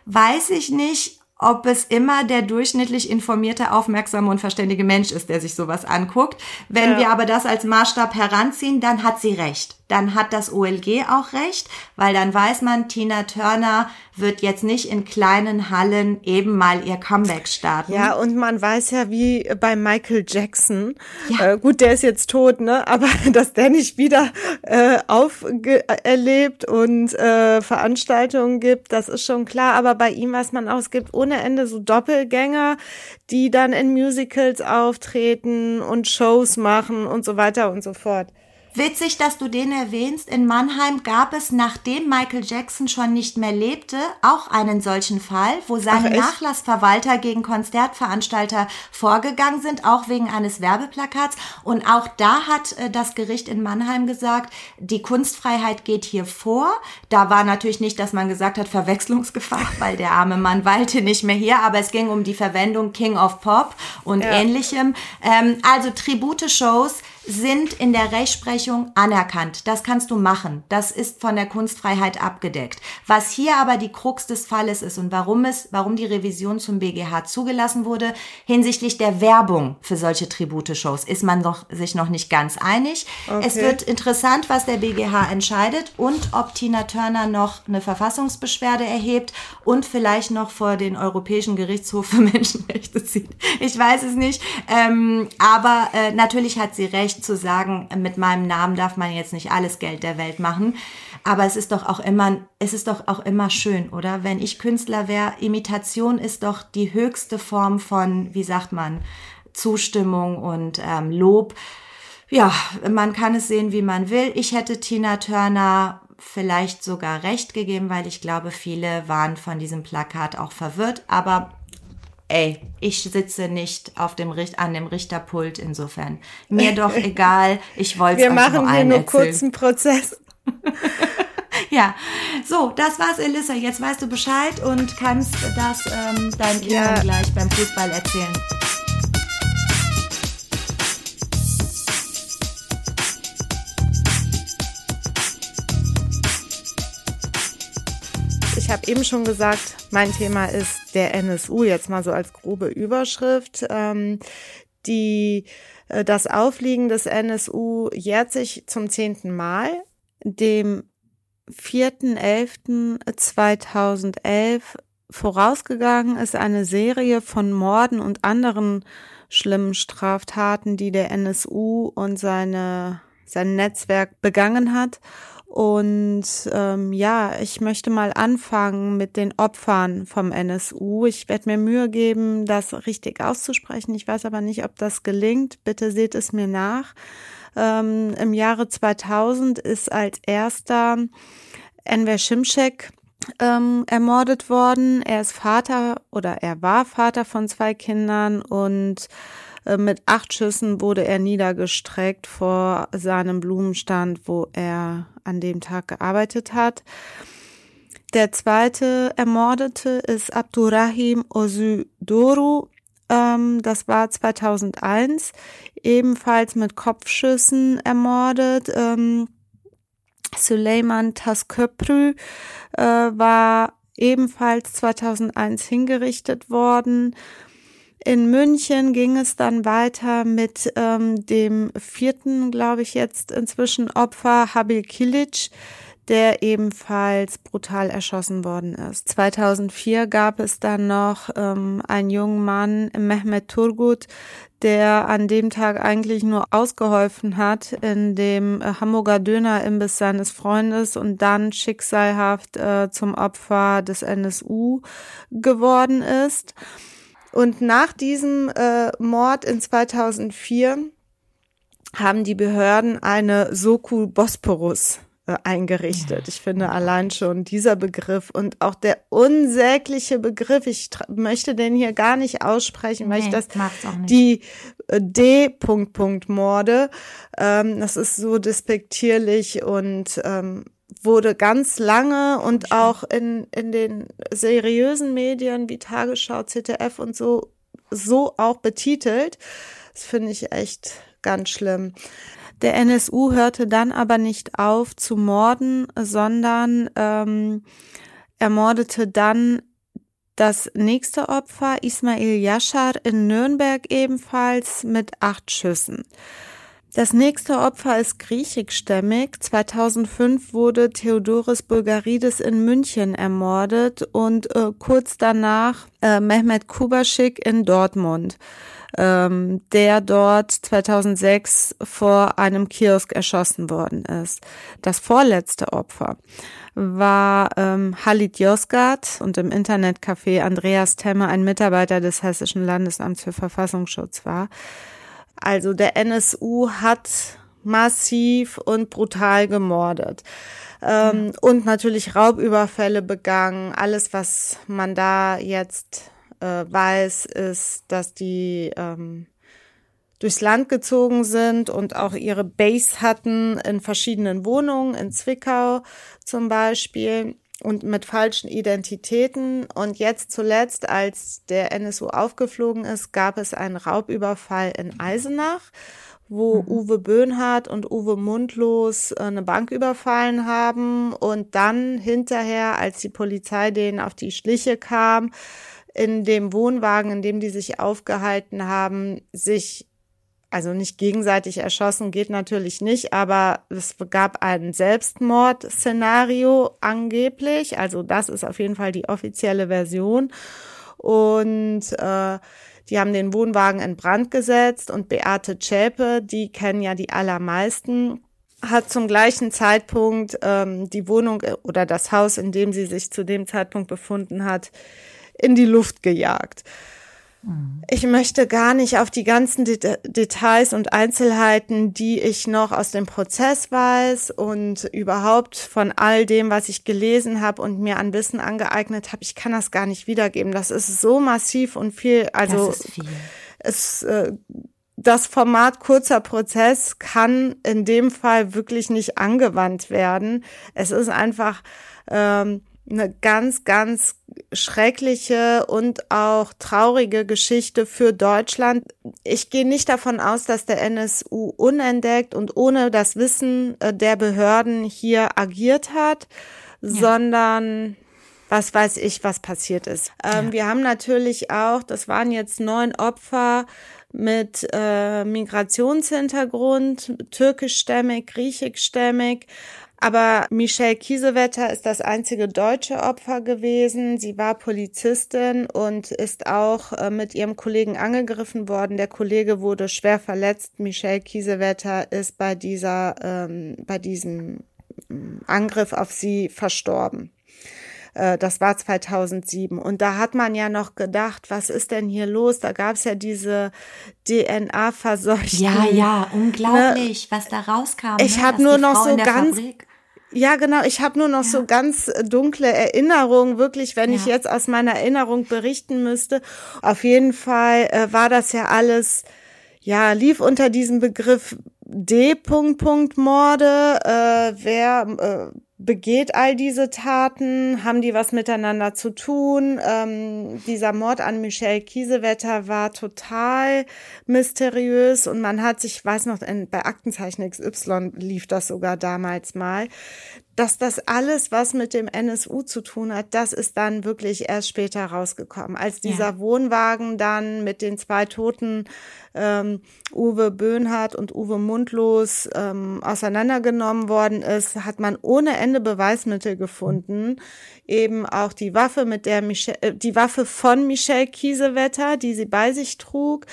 weiß ich nicht, ob es immer der durchschnittlich informierte, aufmerksame und verständige Mensch ist, der sich sowas anguckt. Wenn ja. wir aber das als Maßstab heranziehen, dann hat sie recht dann hat das OLG auch recht, weil dann weiß man, Tina Turner wird jetzt nicht in kleinen Hallen eben mal ihr Comeback starten. Ja, und man weiß ja, wie bei Michael Jackson, ja. äh, gut, der ist jetzt tot, ne, aber dass der nicht wieder äh, auferlebt und äh, Veranstaltungen gibt, das ist schon klar, aber bei ihm weiß man auch, es gibt ohne Ende so Doppelgänger, die dann in Musicals auftreten und Shows machen und so weiter und so fort. Witzig, dass du den erwähnst. In Mannheim gab es, nachdem Michael Jackson schon nicht mehr lebte, auch einen solchen Fall, wo seine Nachlassverwalter gegen Konzertveranstalter vorgegangen sind, auch wegen eines Werbeplakats. Und auch da hat äh, das Gericht in Mannheim gesagt, die Kunstfreiheit geht hier vor. Da war natürlich nicht, dass man gesagt hat, Verwechslungsgefahr, weil der arme Mann weilte nicht mehr hier, aber es ging um die Verwendung King of Pop und ja. ähnlichem. Ähm, also Tribute-Shows sind in der Rechtsprechung anerkannt. Das kannst du machen. Das ist von der Kunstfreiheit abgedeckt. Was hier aber die Krux des Falles ist und warum es, warum die Revision zum BGH zugelassen wurde, hinsichtlich der Werbung für solche Tribute-Shows, ist man noch, sich noch nicht ganz einig. Okay. Es wird interessant, was der BGH entscheidet und ob Tina Turner noch eine Verfassungsbeschwerde erhebt und vielleicht noch vor den Europäischen Gerichtshof für Menschenrechte zieht. Ich weiß es nicht. Ähm, aber äh, natürlich hat sie recht nicht zu sagen, mit meinem Namen darf man jetzt nicht alles Geld der Welt machen. Aber es ist doch auch immer, es ist doch auch immer schön, oder? Wenn ich Künstler wäre, Imitation ist doch die höchste Form von, wie sagt man, Zustimmung und ähm, Lob. Ja, man kann es sehen, wie man will. Ich hätte Tina Turner vielleicht sogar recht gegeben, weil ich glaube, viele waren von diesem Plakat auch verwirrt. Aber ey, ich sitze nicht auf dem Richt an dem Richterpult, insofern mir doch egal, ich wollte Wir machen hier nur erzählen. kurzen Prozess. ja, so, das war's, Elissa. Jetzt weißt du Bescheid und kannst das ähm, deinen Kindern ja. gleich beim Fußball erzählen. Ich habe eben schon gesagt, mein Thema ist der NSU, jetzt mal so als grobe Überschrift. Ähm, die, äh, das Aufliegen des NSU jährt sich zum zehnten Mal. Dem 4.11.2011 vorausgegangen ist eine Serie von Morden und anderen schlimmen Straftaten, die der NSU und seine, sein Netzwerk begangen hat. Und ähm, ja, ich möchte mal anfangen mit den Opfern vom NSU. Ich werde mir Mühe geben, das richtig auszusprechen. Ich weiß aber nicht, ob das gelingt. Bitte seht es mir nach. Ähm, Im Jahre 2000 ist als erster Enver Şimşek ähm, ermordet worden. Er ist Vater oder er war Vater von zwei Kindern und mit acht Schüssen wurde er niedergestreckt vor seinem Blumenstand, wo er an dem Tag gearbeitet hat. Der zweite Ermordete ist Abdurrahim Osudoru. Ähm, das war 2001, ebenfalls mit Kopfschüssen ermordet. Ähm, Tasköprü äh, war ebenfalls 2001 hingerichtet worden. In München ging es dann weiter mit ähm, dem vierten, glaube ich, jetzt inzwischen Opfer Habil Kilic, der ebenfalls brutal erschossen worden ist. 2004 gab es dann noch ähm, einen jungen Mann, Mehmet Turgut, der an dem Tag eigentlich nur ausgeholfen hat in dem äh, Hamburger Dönerimbiss seines Freundes und dann schicksalhaft äh, zum Opfer des NSU geworden ist. Und nach diesem äh, Mord in 2004 haben die Behörden eine Soku Bosporus äh, eingerichtet. Ich finde allein schon dieser Begriff und auch der unsägliche Begriff, ich möchte den hier gar nicht aussprechen, weil nee, ich das die äh, D. Punkt Punkt Morde, ähm, das ist so despektierlich und ähm, wurde ganz lange und auch in, in den seriösen Medien wie Tagesschau, ZDF und so, so auch betitelt. Das finde ich echt ganz schlimm. Der NSU hörte dann aber nicht auf zu morden, sondern ähm, ermordete dann das nächste Opfer, Ismail Yashar in Nürnberg ebenfalls mit acht Schüssen. Das nächste Opfer ist griechischstämmig. 2005 wurde Theodoris Bulgaridis in München ermordet und äh, kurz danach äh, Mehmet Kubaschik in Dortmund, ähm, der dort 2006 vor einem Kiosk erschossen worden ist. Das vorletzte Opfer war ähm, Halit Yozgat und im Internetcafé Andreas Temme ein Mitarbeiter des Hessischen Landesamts für Verfassungsschutz war. Also der NSU hat massiv und brutal gemordet. Ähm, und natürlich Raubüberfälle begangen. Alles, was man da jetzt äh, weiß, ist, dass die ähm, durchs Land gezogen sind und auch ihre Base hatten in verschiedenen Wohnungen, in Zwickau zum Beispiel und mit falschen Identitäten. Und jetzt zuletzt, als der NSU aufgeflogen ist, gab es einen Raubüberfall in Eisenach wo mhm. Uwe Böhnhardt und Uwe Mundlos äh, eine Bank überfallen haben und dann hinterher, als die Polizei denen auf die Schliche kam, in dem Wohnwagen, in dem die sich aufgehalten haben, sich also nicht gegenseitig erschossen geht natürlich nicht, aber es gab ein Selbstmordszenario angeblich. Also das ist auf jeden Fall die offizielle Version. Und äh, die haben den Wohnwagen in Brand gesetzt und Beate Zschäpe, die kennen ja die allermeisten, hat zum gleichen Zeitpunkt ähm, die Wohnung oder das Haus, in dem sie sich zu dem Zeitpunkt befunden hat, in die Luft gejagt. Ich möchte gar nicht auf die ganzen Details und Einzelheiten, die ich noch aus dem Prozess weiß und überhaupt von all dem, was ich gelesen habe und mir an Wissen angeeignet habe. Ich kann das gar nicht wiedergeben. Das ist so massiv und viel. Also viel. es äh, das Format kurzer Prozess kann in dem Fall wirklich nicht angewandt werden. Es ist einfach ähm, eine ganz, ganz schreckliche und auch traurige Geschichte für Deutschland. Ich gehe nicht davon aus, dass der NSU unentdeckt und ohne das Wissen äh, der Behörden hier agiert hat, ja. sondern was weiß ich, was passiert ist. Ähm, ja. Wir haben natürlich auch, das waren jetzt neun Opfer mit äh, Migrationshintergrund, türkischstämmig, griechischstämmig, aber Michelle Kiesewetter ist das einzige deutsche Opfer gewesen. Sie war Polizistin und ist auch äh, mit ihrem Kollegen angegriffen worden. Der Kollege wurde schwer verletzt. Michelle Kiesewetter ist bei dieser, ähm, bei diesem mm, Angriff auf sie verstorben. Äh, das war 2007. Und da hat man ja noch gedacht, was ist denn hier los? Da gab es ja diese DNA-Verseuchung. Ja, ja, unglaublich, ne? was da rauskam. Ich ne? habe nur noch Frau so ganz. Fabrik. Ja, genau. Ich habe nur noch ja. so ganz dunkle Erinnerungen, wirklich, wenn ja. ich jetzt aus meiner Erinnerung berichten müsste. Auf jeden Fall äh, war das ja alles, ja, lief unter diesem Begriff D-Punkt-Punkt-Morde. Äh, wer äh, begeht all diese Taten? Haben die was miteinander zu tun? Ähm, dieser Mord an Michelle Kiesewetter war total mysteriös und man hat sich, ich weiß noch, in, bei Aktenzeichen XY lief das sogar damals mal, dass das alles, was mit dem NSU zu tun hat, das ist dann wirklich erst später rausgekommen. Als dieser ja. Wohnwagen dann mit den zwei Toten ähm, Uwe Böhnhardt und Uwe Mundlos ähm, auseinandergenommen worden ist, hat man ohne Ende Beweismittel gefunden. Eben auch die Waffe, mit der Michelle, äh, die Waffe von Michelle Kiesewetter, die sie bei sich trug.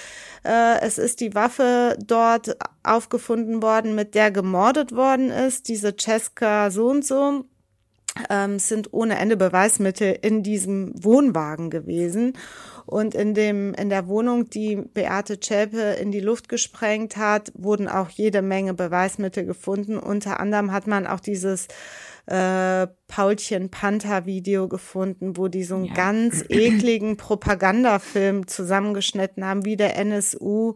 Äh, es ist die Waffe dort aufgefunden worden, mit der gemordet worden ist, diese Cesca so und so. Ähm, sind ohne Ende Beweismittel in diesem Wohnwagen gewesen. Und in dem, in der Wohnung, die Beate Zschäpe in die Luft gesprengt hat, wurden auch jede Menge Beweismittel gefunden. Unter anderem hat man auch dieses äh, Paulchen Panther Video gefunden, wo die so einen ja. ganz ekligen Propagandafilm zusammengeschnitten haben, wie der NSU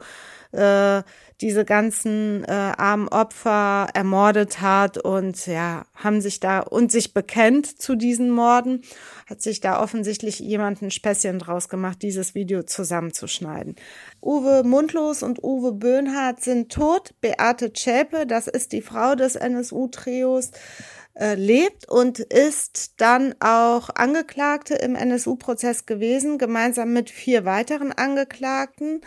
äh, diese ganzen äh, armen Opfer ermordet hat und ja, haben sich da und sich bekennt zu diesen Morden, hat sich da offensichtlich jemand ein Späßchen draus gemacht, dieses Video zusammenzuschneiden. Uwe Mundlos und Uwe Böhnhardt sind tot. Beate Zschäpe, das ist die Frau des NSU-Trios, äh, lebt und ist dann auch Angeklagte im NSU-Prozess gewesen, gemeinsam mit vier weiteren Angeklagten.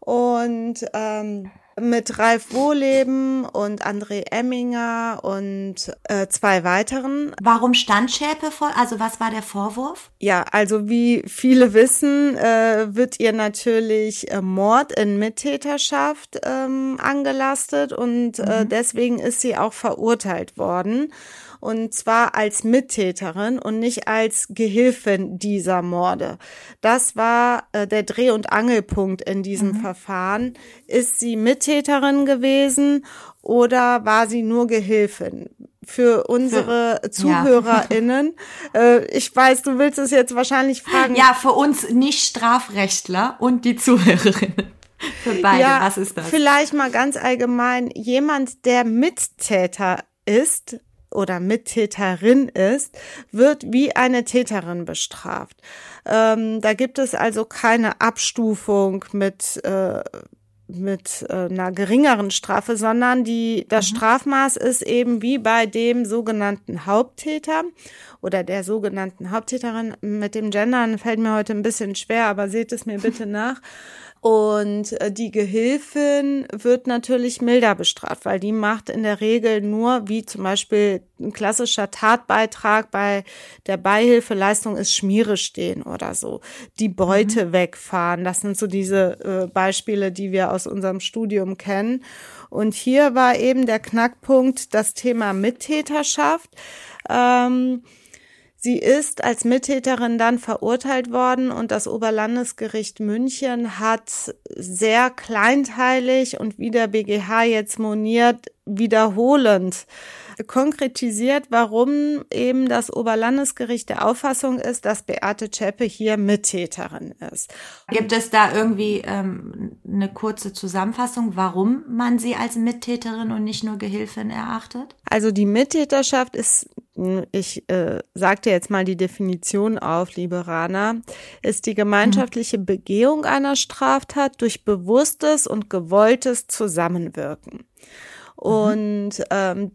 Und ähm, mit Ralf Wohleben und André Emminger und äh, zwei weiteren. Warum stand Schäpe vor? Also was war der Vorwurf? Ja, also wie viele wissen, äh, wird ihr natürlich äh, Mord in Mittäterschaft ähm, angelastet und äh, mhm. äh, deswegen ist sie auch verurteilt worden. Und zwar als Mittäterin und nicht als Gehilfin dieser Morde. Das war äh, der Dreh- und Angelpunkt in diesem mhm. Verfahren. Ist sie Mittäterin gewesen oder war sie nur Gehilfin? Für unsere für, ZuhörerInnen. Ja. Äh, ich weiß, du willst es jetzt wahrscheinlich fragen. Ja, für uns Nicht-Strafrechtler und die Zuhörerinnen. Für beide, ja, was ist das? Vielleicht mal ganz allgemein, jemand, der Mittäter ist oder Mittäterin ist, wird wie eine Täterin bestraft. Ähm, da gibt es also keine Abstufung mit äh, mit äh, einer geringeren Strafe, sondern die das mhm. Strafmaß ist eben wie bei dem sogenannten Haupttäter oder der sogenannten Haupttäterin. Mit dem Gendern fällt mir heute ein bisschen schwer, aber seht es mir bitte nach. Und äh, die Gehilfin wird natürlich milder bestraft, weil die macht in der Regel nur, wie zum Beispiel ein klassischer Tatbeitrag bei der Beihilfeleistung ist Schmiere stehen oder so, die Beute mhm. wegfahren. Das sind so diese äh, Beispiele, die wir aus unserem Studium kennen. Und hier war eben der Knackpunkt das Thema Mittäterschaft. Ähm, Sie ist als Mittäterin dann verurteilt worden und das Oberlandesgericht München hat sehr kleinteilig und wie der BGH jetzt moniert, wiederholend konkretisiert, warum eben das Oberlandesgericht der Auffassung ist, dass Beate Zschäpe hier Mittäterin ist. Gibt es da irgendwie ähm, eine kurze Zusammenfassung, warum man sie als Mittäterin und nicht nur Gehilfin erachtet? Also die Mittäterschaft ist ich äh, sagte jetzt mal die Definition auf, liebe Rana, ist die gemeinschaftliche Begehung einer Straftat durch bewusstes und gewolltes Zusammenwirken. Und ähm,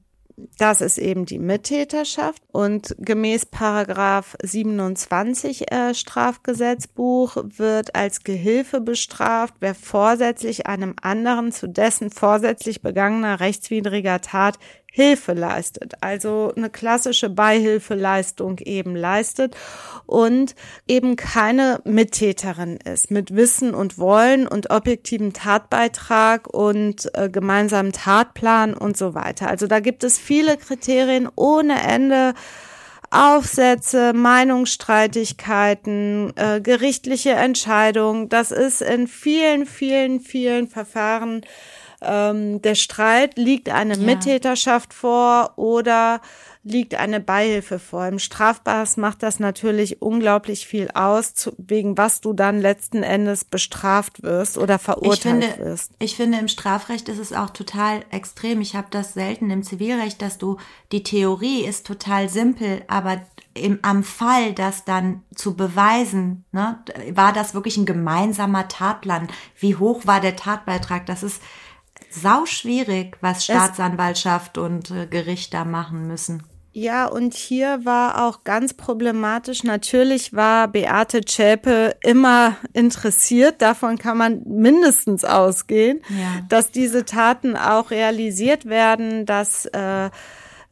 das ist eben die Mittäterschaft. Und gemäß Paragraph 27 äh, Strafgesetzbuch wird als Gehilfe bestraft, wer vorsätzlich einem anderen zu dessen vorsätzlich begangener rechtswidriger Tat Hilfe leistet, also eine klassische Beihilfeleistung eben leistet und eben keine Mittäterin ist mit Wissen und Wollen und objektivem Tatbeitrag und äh, gemeinsamen Tatplan und so weiter. Also da gibt es viele Kriterien ohne Ende. Aufsätze, Meinungsstreitigkeiten, äh, gerichtliche Entscheidungen. Das ist in vielen, vielen, vielen Verfahren ähm, der Streit, liegt eine ja. Mittäterschaft vor oder liegt eine Beihilfe vor. Im Strafbares macht das natürlich unglaublich viel aus, zu, wegen was du dann letzten Endes bestraft wirst oder verurteilt ich finde, wirst. Ich finde, im Strafrecht ist es auch total extrem. Ich habe das selten im Zivilrecht, dass du, die Theorie ist total simpel, aber im, am Fall, das dann zu beweisen, ne, war das wirklich ein gemeinsamer Tatplan? Wie hoch war der Tatbeitrag? Das ist sau schwierig, was Staatsanwaltschaft und äh, Gericht da machen müssen. Ja, und hier war auch ganz problematisch. Natürlich war Beate Zschäpe immer interessiert. Davon kann man mindestens ausgehen, ja. dass diese Taten auch realisiert werden, dass äh,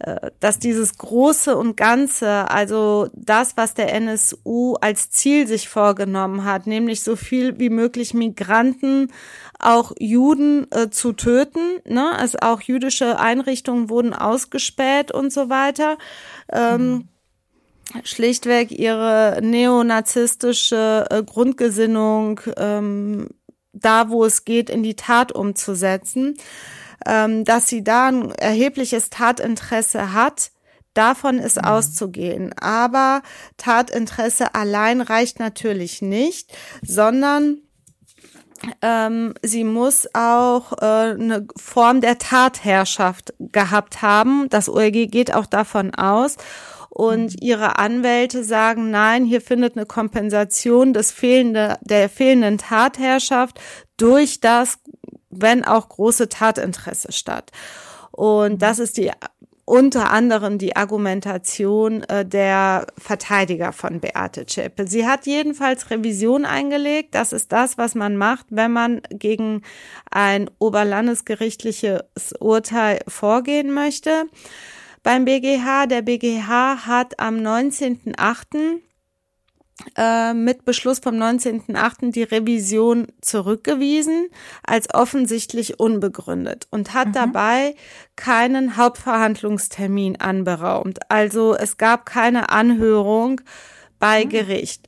äh, dass dieses Große und Ganze, also das, was der NSU als Ziel sich vorgenommen hat, nämlich so viel wie möglich Migranten, auch Juden äh, zu töten, ne? also auch jüdische Einrichtungen wurden ausgespäht und so weiter. Ähm. Schlichtweg ihre neonazistische äh, Grundgesinnung ähm, da, wo es geht, in die Tat umzusetzen ähm, dass sie da ein erhebliches Tatinteresse hat. Davon ist mhm. auszugehen. Aber Tatinteresse allein reicht natürlich nicht, sondern ähm, sie muss auch äh, eine Form der Tatherrschaft gehabt haben. Das OLG geht auch davon aus. Und mhm. ihre Anwälte sagen, nein, hier findet eine Kompensation des fehlende, der fehlenden Tatherrschaft durch das wenn auch große Tatinteresse statt. Und das ist die unter anderem die Argumentation äh, der Verteidiger von Beate Zschäpe. Sie hat jedenfalls Revision eingelegt. Das ist das, was man macht, wenn man gegen ein oberlandesgerichtliches Urteil vorgehen möchte. Beim BGH, der BGH hat am 19.08 äh, mit Beschluss vom 19.08. die Revision zurückgewiesen als offensichtlich unbegründet und hat mhm. dabei keinen Hauptverhandlungstermin anberaumt. Also es gab keine Anhörung bei mhm. Gericht.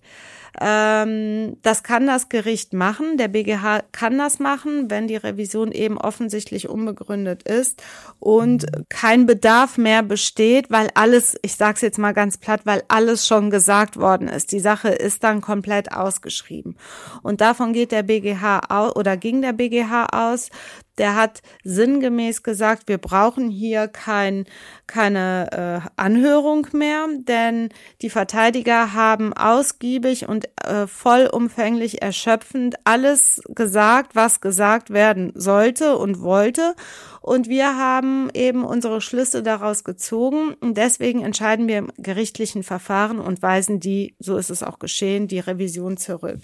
Ähm, das kann das Gericht machen. Der BGH kann das machen, wenn die Revision eben offensichtlich unbegründet ist und kein Bedarf mehr besteht, weil alles, ich sage es jetzt mal ganz platt, weil alles schon gesagt worden ist. Die Sache ist dann komplett ausgeschrieben. Und davon geht der BGH aus oder ging der BGH aus, der hat sinngemäß gesagt, wir brauchen hier kein, keine äh, Anhörung mehr, denn die Verteidiger haben ausgiebig und äh, vollumfänglich erschöpfend alles gesagt, was gesagt werden sollte und wollte. Und wir haben eben unsere Schlüsse daraus gezogen. Und deswegen entscheiden wir im gerichtlichen Verfahren und weisen die, so ist es auch geschehen, die Revision zurück.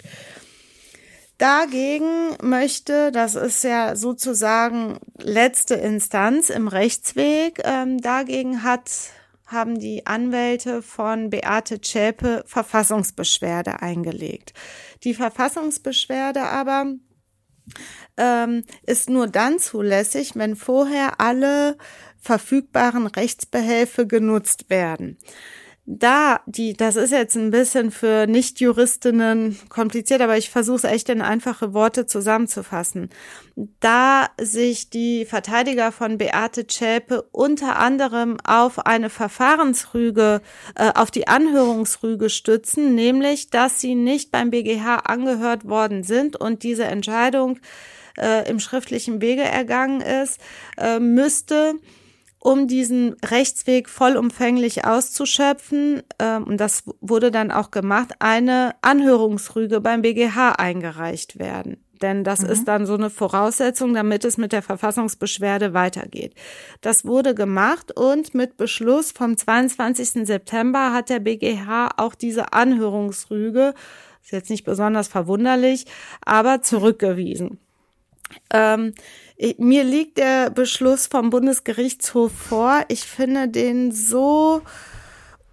Dagegen möchte, das ist ja sozusagen letzte Instanz im Rechtsweg, ähm, dagegen hat, haben die Anwälte von Beate Zschäpe Verfassungsbeschwerde eingelegt. Die Verfassungsbeschwerde aber ähm, ist nur dann zulässig, wenn vorher alle verfügbaren Rechtsbehelfe genutzt werden da, die, das ist jetzt ein bisschen für Nichtjuristinnen kompliziert, aber ich versuche es echt in einfache Worte zusammenzufassen. Da sich die Verteidiger von Beate Zschäpe unter anderem auf eine Verfahrensrüge, äh, auf die Anhörungsrüge stützen, nämlich, dass sie nicht beim BGH angehört worden sind und diese Entscheidung äh, im schriftlichen Wege ergangen ist, äh, müsste um diesen Rechtsweg vollumfänglich auszuschöpfen, ähm, und das wurde dann auch gemacht, eine Anhörungsrüge beim BGH eingereicht werden. Denn das mhm. ist dann so eine Voraussetzung, damit es mit der Verfassungsbeschwerde weitergeht. Das wurde gemacht und mit Beschluss vom 22. September hat der BGH auch diese Anhörungsrüge, ist jetzt nicht besonders verwunderlich, aber zurückgewiesen. Ähm, mir liegt der Beschluss vom Bundesgerichtshof vor. Ich finde den so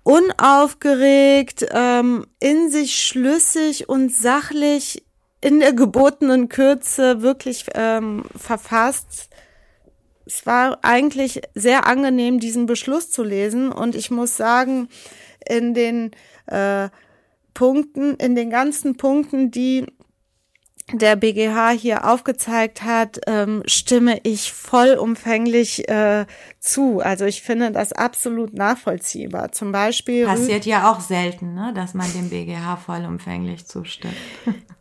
unaufgeregt, ähm, in sich schlüssig und sachlich in der gebotenen Kürze wirklich ähm, verfasst. Es war eigentlich sehr angenehm, diesen Beschluss zu lesen und ich muss sagen, in den äh, Punkten, in den ganzen Punkten, die der BGH hier aufgezeigt hat, ähm, stimme ich vollumfänglich äh, zu. Also ich finde das absolut nachvollziehbar. Zum Beispiel passiert ja auch selten, ne, dass man dem BGH vollumfänglich zustimmt.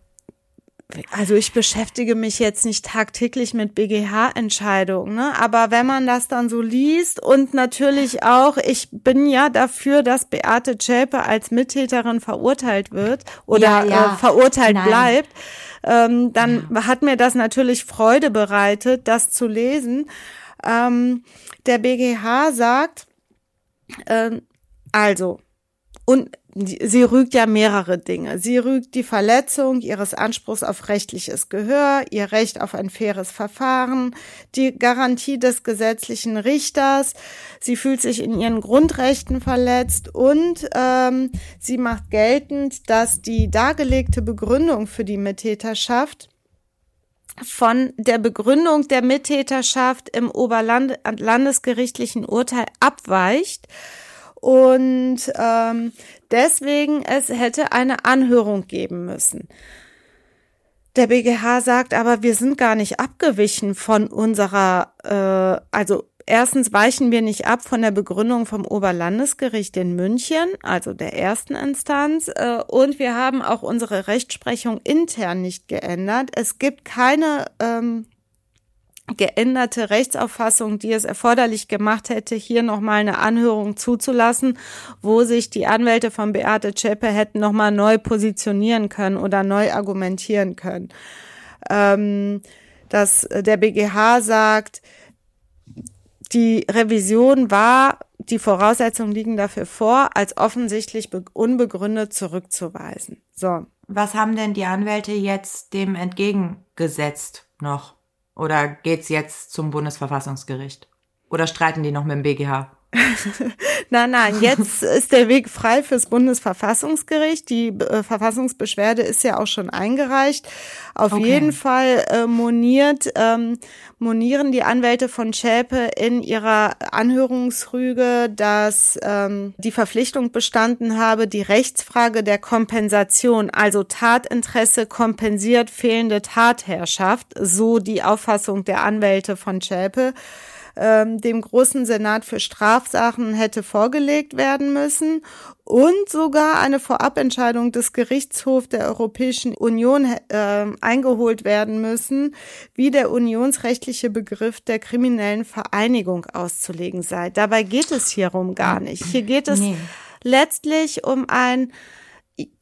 also ich beschäftige mich jetzt nicht tagtäglich mit BGH-Entscheidungen, ne? aber wenn man das dann so liest und natürlich auch, ich bin ja dafür, dass Beate Zschäpe als Mittäterin verurteilt wird oder ja, ja. Äh, verurteilt Nein. bleibt, ähm, dann ja. hat mir das natürlich Freude bereitet, das zu lesen. Ähm, der BGH sagt, ähm, also, und sie rügt ja mehrere Dinge. Sie rügt die Verletzung ihres Anspruchs auf rechtliches Gehör, ihr Recht auf ein faires Verfahren, die Garantie des gesetzlichen Richters. Sie fühlt sich in ihren Grundrechten verletzt und ähm, sie macht geltend, dass die dargelegte Begründung für die Mittäterschaft von der Begründung der Mittäterschaft im Oberlandesgerichtlichen Urteil abweicht und ähm, deswegen es hätte eine Anhörung geben müssen. Der BGH sagt aber, wir sind gar nicht abgewichen von unserer, äh, also erstens weichen wir nicht ab von der Begründung vom Oberlandesgericht in München, also der ersten Instanz, äh, und wir haben auch unsere Rechtsprechung intern nicht geändert. Es gibt keine ähm, geänderte Rechtsauffassung, die es erforderlich gemacht hätte, hier nochmal eine Anhörung zuzulassen, wo sich die Anwälte von Beate Zschäpe hätten nochmal neu positionieren können oder neu argumentieren können. Ähm, dass der BGH sagt, die Revision war, die Voraussetzungen liegen dafür vor, als offensichtlich unbegründet zurückzuweisen. So. Was haben denn die Anwälte jetzt dem entgegengesetzt noch? Oder geht's jetzt zum Bundesverfassungsgericht? Oder streiten die noch mit dem BGH? Nein, nein, jetzt ist der Weg frei fürs Bundesverfassungsgericht. Die äh, Verfassungsbeschwerde ist ja auch schon eingereicht. Auf okay. jeden Fall äh, moniert, ähm, monieren die Anwälte von Schäpe in ihrer Anhörungsrüge, dass ähm, die Verpflichtung bestanden habe, die Rechtsfrage der Kompensation, also Tatinteresse kompensiert fehlende Tatherrschaft, so die Auffassung der Anwälte von Schäpe, ähm, dem Großen Senat für Strafsachen hätte vorgelegt werden müssen und sogar eine Vorabentscheidung des Gerichtshofs der Europäischen Union äh, eingeholt werden müssen, wie der unionsrechtliche Begriff der kriminellen Vereinigung auszulegen sei. Dabei geht es hierum gar nicht. Hier geht es nee. letztlich um ein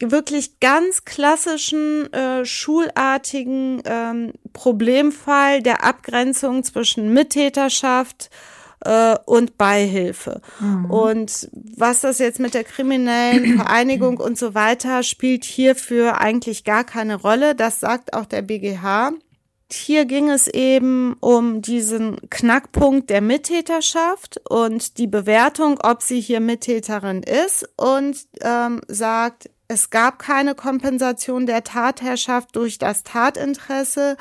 wirklich ganz klassischen äh, schulartigen ähm, Problemfall der Abgrenzung zwischen Mittäterschaft äh, und Beihilfe. Mhm. Und was das jetzt mit der kriminellen Vereinigung und so weiter spielt hierfür eigentlich gar keine Rolle. Das sagt auch der BGH. Hier ging es eben um diesen Knackpunkt der Mittäterschaft und die Bewertung, ob sie hier Mittäterin ist und ähm, sagt, es gab keine Kompensation der Tatherrschaft durch das Tatinteresse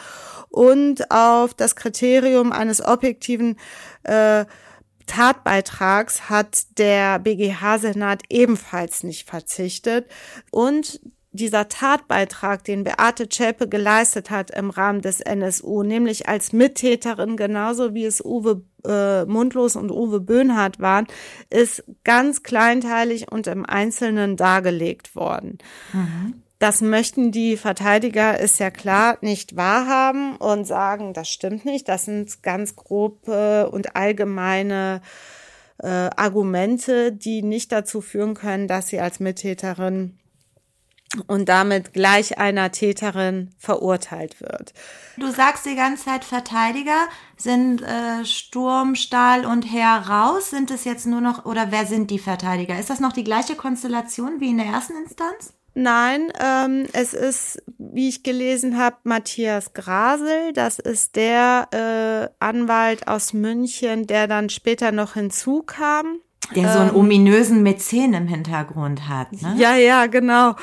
und auf das Kriterium eines objektiven äh, Tatbeitrags hat der BGH-Senat ebenfalls nicht verzichtet. Und dieser Tatbeitrag, den Beate Zschäpe geleistet hat im Rahmen des NSU, nämlich als Mittäterin, genauso wie es Uwe äh, Mundlos und Uwe Böhnhardt waren, ist ganz kleinteilig und im Einzelnen dargelegt worden. Mhm. Das möchten die Verteidiger, ist ja klar, nicht wahrhaben und sagen, das stimmt nicht. Das sind ganz grobe und allgemeine äh, Argumente, die nicht dazu führen können, dass sie als Mittäterin und damit gleich einer Täterin verurteilt wird. Du sagst die ganze Zeit Verteidiger. Sind äh, Sturm, Stahl und Herr raus? Sind es jetzt nur noch, oder wer sind die Verteidiger? Ist das noch die gleiche Konstellation wie in der ersten Instanz? Nein, ähm, es ist, wie ich gelesen habe, Matthias Grasel. Das ist der äh, Anwalt aus München, der dann später noch hinzukam. Der so einen ähm, ominösen Mäzen im Hintergrund hat. Ne? Ja, ja, genau.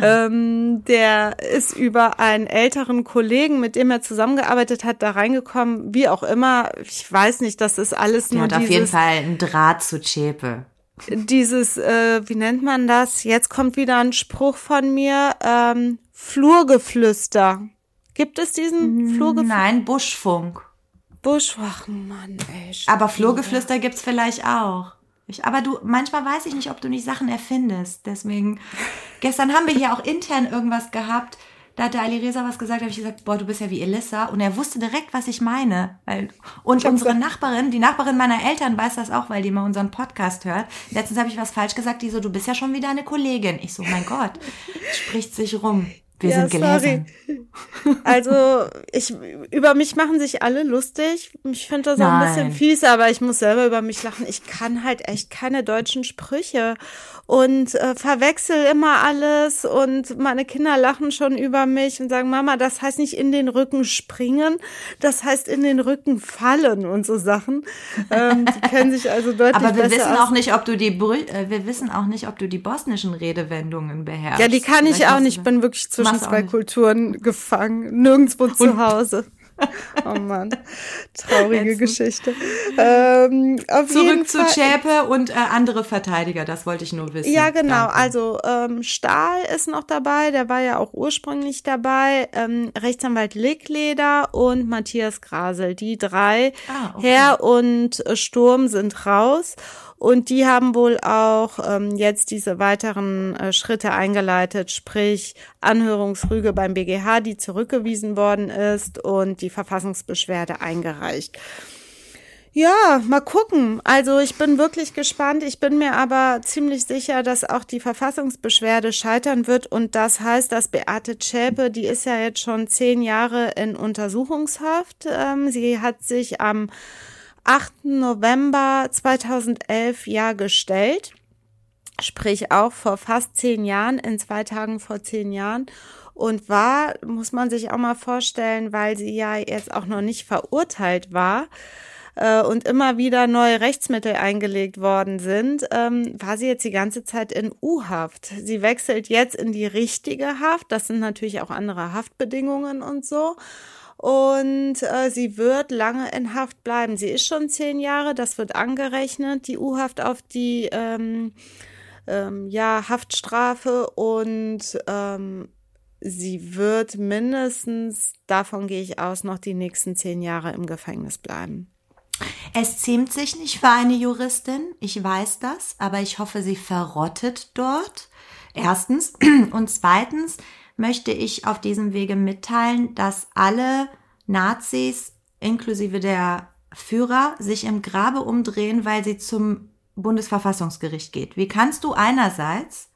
Ja. Ähm, der ist über einen älteren Kollegen, mit dem er zusammengearbeitet hat, da reingekommen. Wie auch immer, ich weiß nicht, das ist alles nur. Der hat auf jeden Fall einen Draht zu Chepe. Dieses, äh, wie nennt man das? Jetzt kommt wieder ein Spruch von mir. Ähm, Flurgeflüster. Gibt es diesen hm, Flurgeflüster? Nein, Buschfunk. Ach Mann, ey. Aber Flurgeflüster gibt's vielleicht auch. Ich, aber du, manchmal weiß ich nicht, ob du nicht Sachen erfindest. Deswegen, gestern haben wir hier auch intern irgendwas gehabt. Da hat der Ali Reza was gesagt, da habe ich gesagt, boah, du bist ja wie Elissa. Und er wusste direkt, was ich meine. Weil, und unsere Nachbarin, die Nachbarin meiner Eltern weiß das auch, weil die mal unseren Podcast hört. Letztens habe ich was falsch gesagt, die so, du bist ja schon wieder eine Kollegin. Ich so, mein Gott, spricht sich rum. Wir ja, sind gelesen. Sorry. Also ich über mich machen sich alle lustig. Ich finde das auch ein bisschen fies, aber ich muss selber über mich lachen. Ich kann halt echt keine deutschen Sprüche und äh, verwechsel immer alles und meine Kinder lachen schon über mich und sagen, Mama, das heißt nicht in den Rücken springen, das heißt in den Rücken fallen und so Sachen. Ähm, die kennen sich also deutlich Aber wir wissen auch nicht, ob du die äh, wir wissen auch nicht, ob du die bosnischen Redewendungen beherrschst. Ja, die kann ich auch nicht. Ich bin wirklich zwischen zwei Kulturen gefangen, nirgendwo zu Hause. Oh Mann, traurige Jetzt. Geschichte. Ähm, Zurück zu Schäpe und äh, andere Verteidiger, das wollte ich nur wissen. Ja, genau. Danke. Also ähm, Stahl ist noch dabei, der war ja auch ursprünglich dabei. Ähm, Rechtsanwalt Lickleder und Matthias Grasel. Die drei, ah, okay. Herr und Sturm, sind raus. Und die haben wohl auch ähm, jetzt diese weiteren äh, Schritte eingeleitet, sprich Anhörungsrüge beim BGH, die zurückgewiesen worden ist und die Verfassungsbeschwerde eingereicht. Ja, mal gucken. Also ich bin wirklich gespannt. Ich bin mir aber ziemlich sicher, dass auch die Verfassungsbeschwerde scheitern wird. Und das heißt, dass Beate Zschäpe, die ist ja jetzt schon zehn Jahre in Untersuchungshaft. Ähm, sie hat sich am 8. November 2011 ja gestellt. Sprich auch vor fast zehn Jahren, in zwei Tagen vor zehn Jahren. Und war, muss man sich auch mal vorstellen, weil sie ja jetzt auch noch nicht verurteilt war, äh, und immer wieder neue Rechtsmittel eingelegt worden sind, ähm, war sie jetzt die ganze Zeit in U-Haft. Sie wechselt jetzt in die richtige Haft. Das sind natürlich auch andere Haftbedingungen und so. Und äh, sie wird lange in Haft bleiben. Sie ist schon zehn Jahre, das wird angerechnet, die U-Haft auf die ähm, ähm, ja, Haftstrafe und ähm, sie wird mindestens, davon gehe ich aus, noch die nächsten zehn Jahre im Gefängnis bleiben. Es ziemt sich nicht für eine Juristin, ich weiß das, aber ich hoffe, sie verrottet dort. Erstens. Und zweitens möchte ich auf diesem Wege mitteilen, dass alle Nazis inklusive der Führer sich im Grabe umdrehen, weil sie zum Bundesverfassungsgericht geht. Wie kannst du einerseits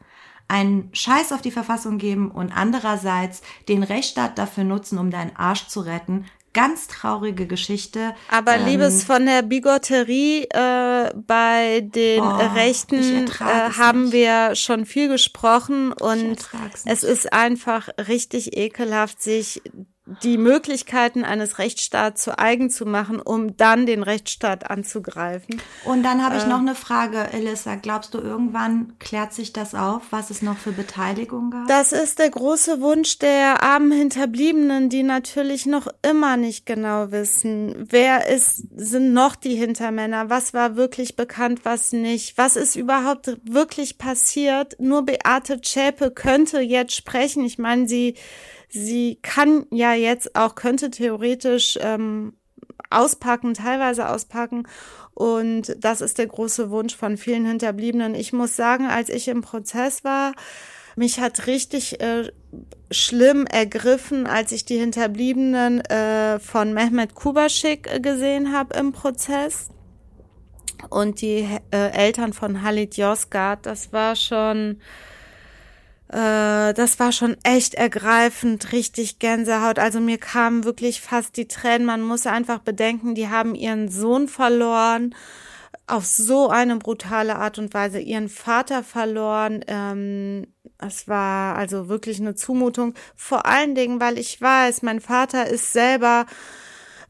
einen Scheiß auf die Verfassung geben und andererseits den Rechtsstaat dafür nutzen, um deinen Arsch zu retten. Ganz traurige Geschichte. Aber ähm, liebes von der Bigotterie äh, bei den oh, Rechten äh, haben nicht. wir schon viel gesprochen und es ist einfach richtig ekelhaft, sich die Möglichkeiten eines Rechtsstaats zu eigen zu machen, um dann den Rechtsstaat anzugreifen. Und dann habe ich äh, noch eine Frage, Elissa. Glaubst du, irgendwann klärt sich das auf, was es noch für Beteiligung gab? Das ist der große Wunsch der armen Hinterbliebenen, die natürlich noch immer nicht genau wissen, wer ist, sind noch die Hintermänner, was war wirklich bekannt, was nicht, was ist überhaupt wirklich passiert. Nur Beate Zschäpe könnte jetzt sprechen. Ich meine, sie Sie kann ja jetzt auch, könnte theoretisch ähm, auspacken, teilweise auspacken. Und das ist der große Wunsch von vielen Hinterbliebenen. Ich muss sagen, als ich im Prozess war, mich hat richtig äh, schlimm ergriffen, als ich die Hinterbliebenen äh, von Mehmet Kubaschik äh, gesehen habe im Prozess und die äh, Eltern von Halit Yozgat. Das war schon äh, das war schon echt ergreifend, richtig Gänsehaut. Also mir kamen wirklich fast die Tränen. Man muss einfach bedenken, die haben ihren Sohn verloren auf so eine brutale Art und Weise ihren Vater verloren. Ähm, es war also wirklich eine Zumutung. Vor allen Dingen, weil ich weiß, mein Vater ist selber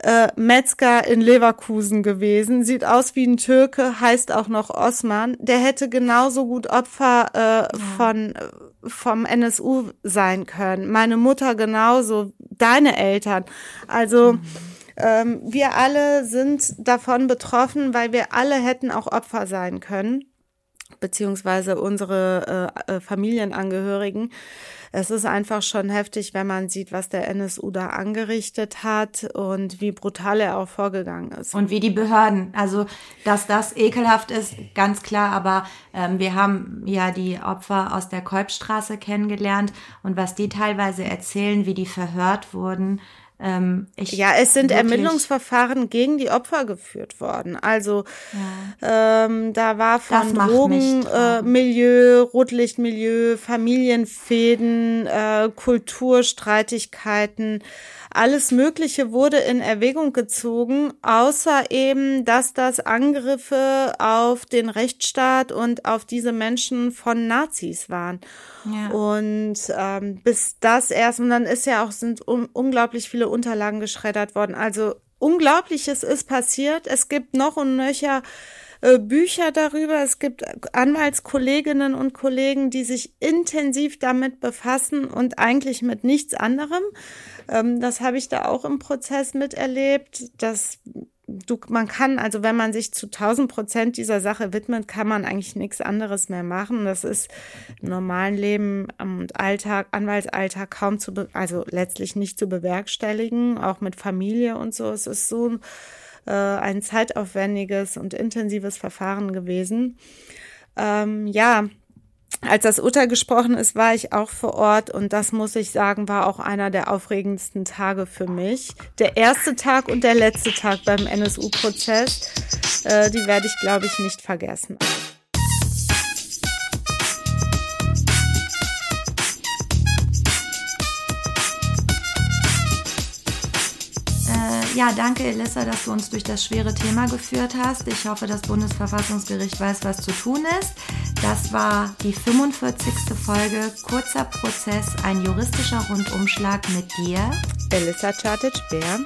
äh, Metzger in Leverkusen gewesen, sieht aus wie ein Türke, heißt auch noch Osman. Der hätte genauso gut Opfer äh, ja. von vom NSU sein können. Meine Mutter genauso, deine Eltern. Also mhm. ähm, wir alle sind davon betroffen, weil wir alle hätten auch Opfer sein können, beziehungsweise unsere äh, äh Familienangehörigen. Es ist einfach schon heftig, wenn man sieht, was der NSU da angerichtet hat und wie brutal er auch vorgegangen ist. Und wie die Behörden. Also, dass das ekelhaft ist, ganz klar. Aber ähm, wir haben ja die Opfer aus der Kolbstraße kennengelernt und was die teilweise erzählen, wie die verhört wurden, ähm, ja, es sind Ermittlungsverfahren gegen die Opfer geführt worden. Also ja. ähm, da war von Drogenmilieu, äh, Rotlichtmilieu, Familienfäden, äh, Kulturstreitigkeiten, alles Mögliche wurde in Erwägung gezogen, außer eben, dass das Angriffe auf den Rechtsstaat und auf diese Menschen von Nazis waren. Ja. Und ähm, bis das erst, und dann ist ja auch, sind un unglaublich viele Unterlagen geschreddert worden. Also Unglaubliches ist passiert. Es gibt noch und nöcher äh, Bücher darüber. Es gibt Anwaltskolleginnen und Kollegen, die sich intensiv damit befassen und eigentlich mit nichts anderem. Ähm, das habe ich da auch im Prozess miterlebt, dass du, man kann, also wenn man sich zu 1000 Prozent dieser Sache widmet, kann man eigentlich nichts anderes mehr machen. Das ist im normalen Leben und Alltag, Anwaltsalltag kaum zu, also letztlich nicht zu bewerkstelligen, auch mit Familie und so. Es ist so äh, ein zeitaufwendiges und intensives Verfahren gewesen. Ähm, ja, als das Urteil gesprochen ist, war ich auch vor Ort und das muss ich sagen, war auch einer der aufregendsten Tage für mich. Der erste Tag und der letzte Tag beim NSU-Prozess, äh, die werde ich, glaube ich, nicht vergessen. Ja, danke Elissa, dass du uns durch das schwere Thema geführt hast. Ich hoffe, das Bundesverfassungsgericht weiß, was zu tun ist. Das war die 45. Folge Kurzer Prozess, ein juristischer Rundumschlag mit dir. Elissa Chartic-Bär.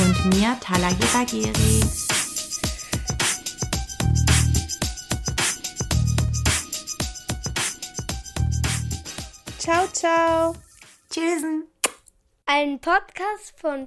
Und mir, Talagi Bageri. Ciao, ciao. Tschüss. Ein Podcast von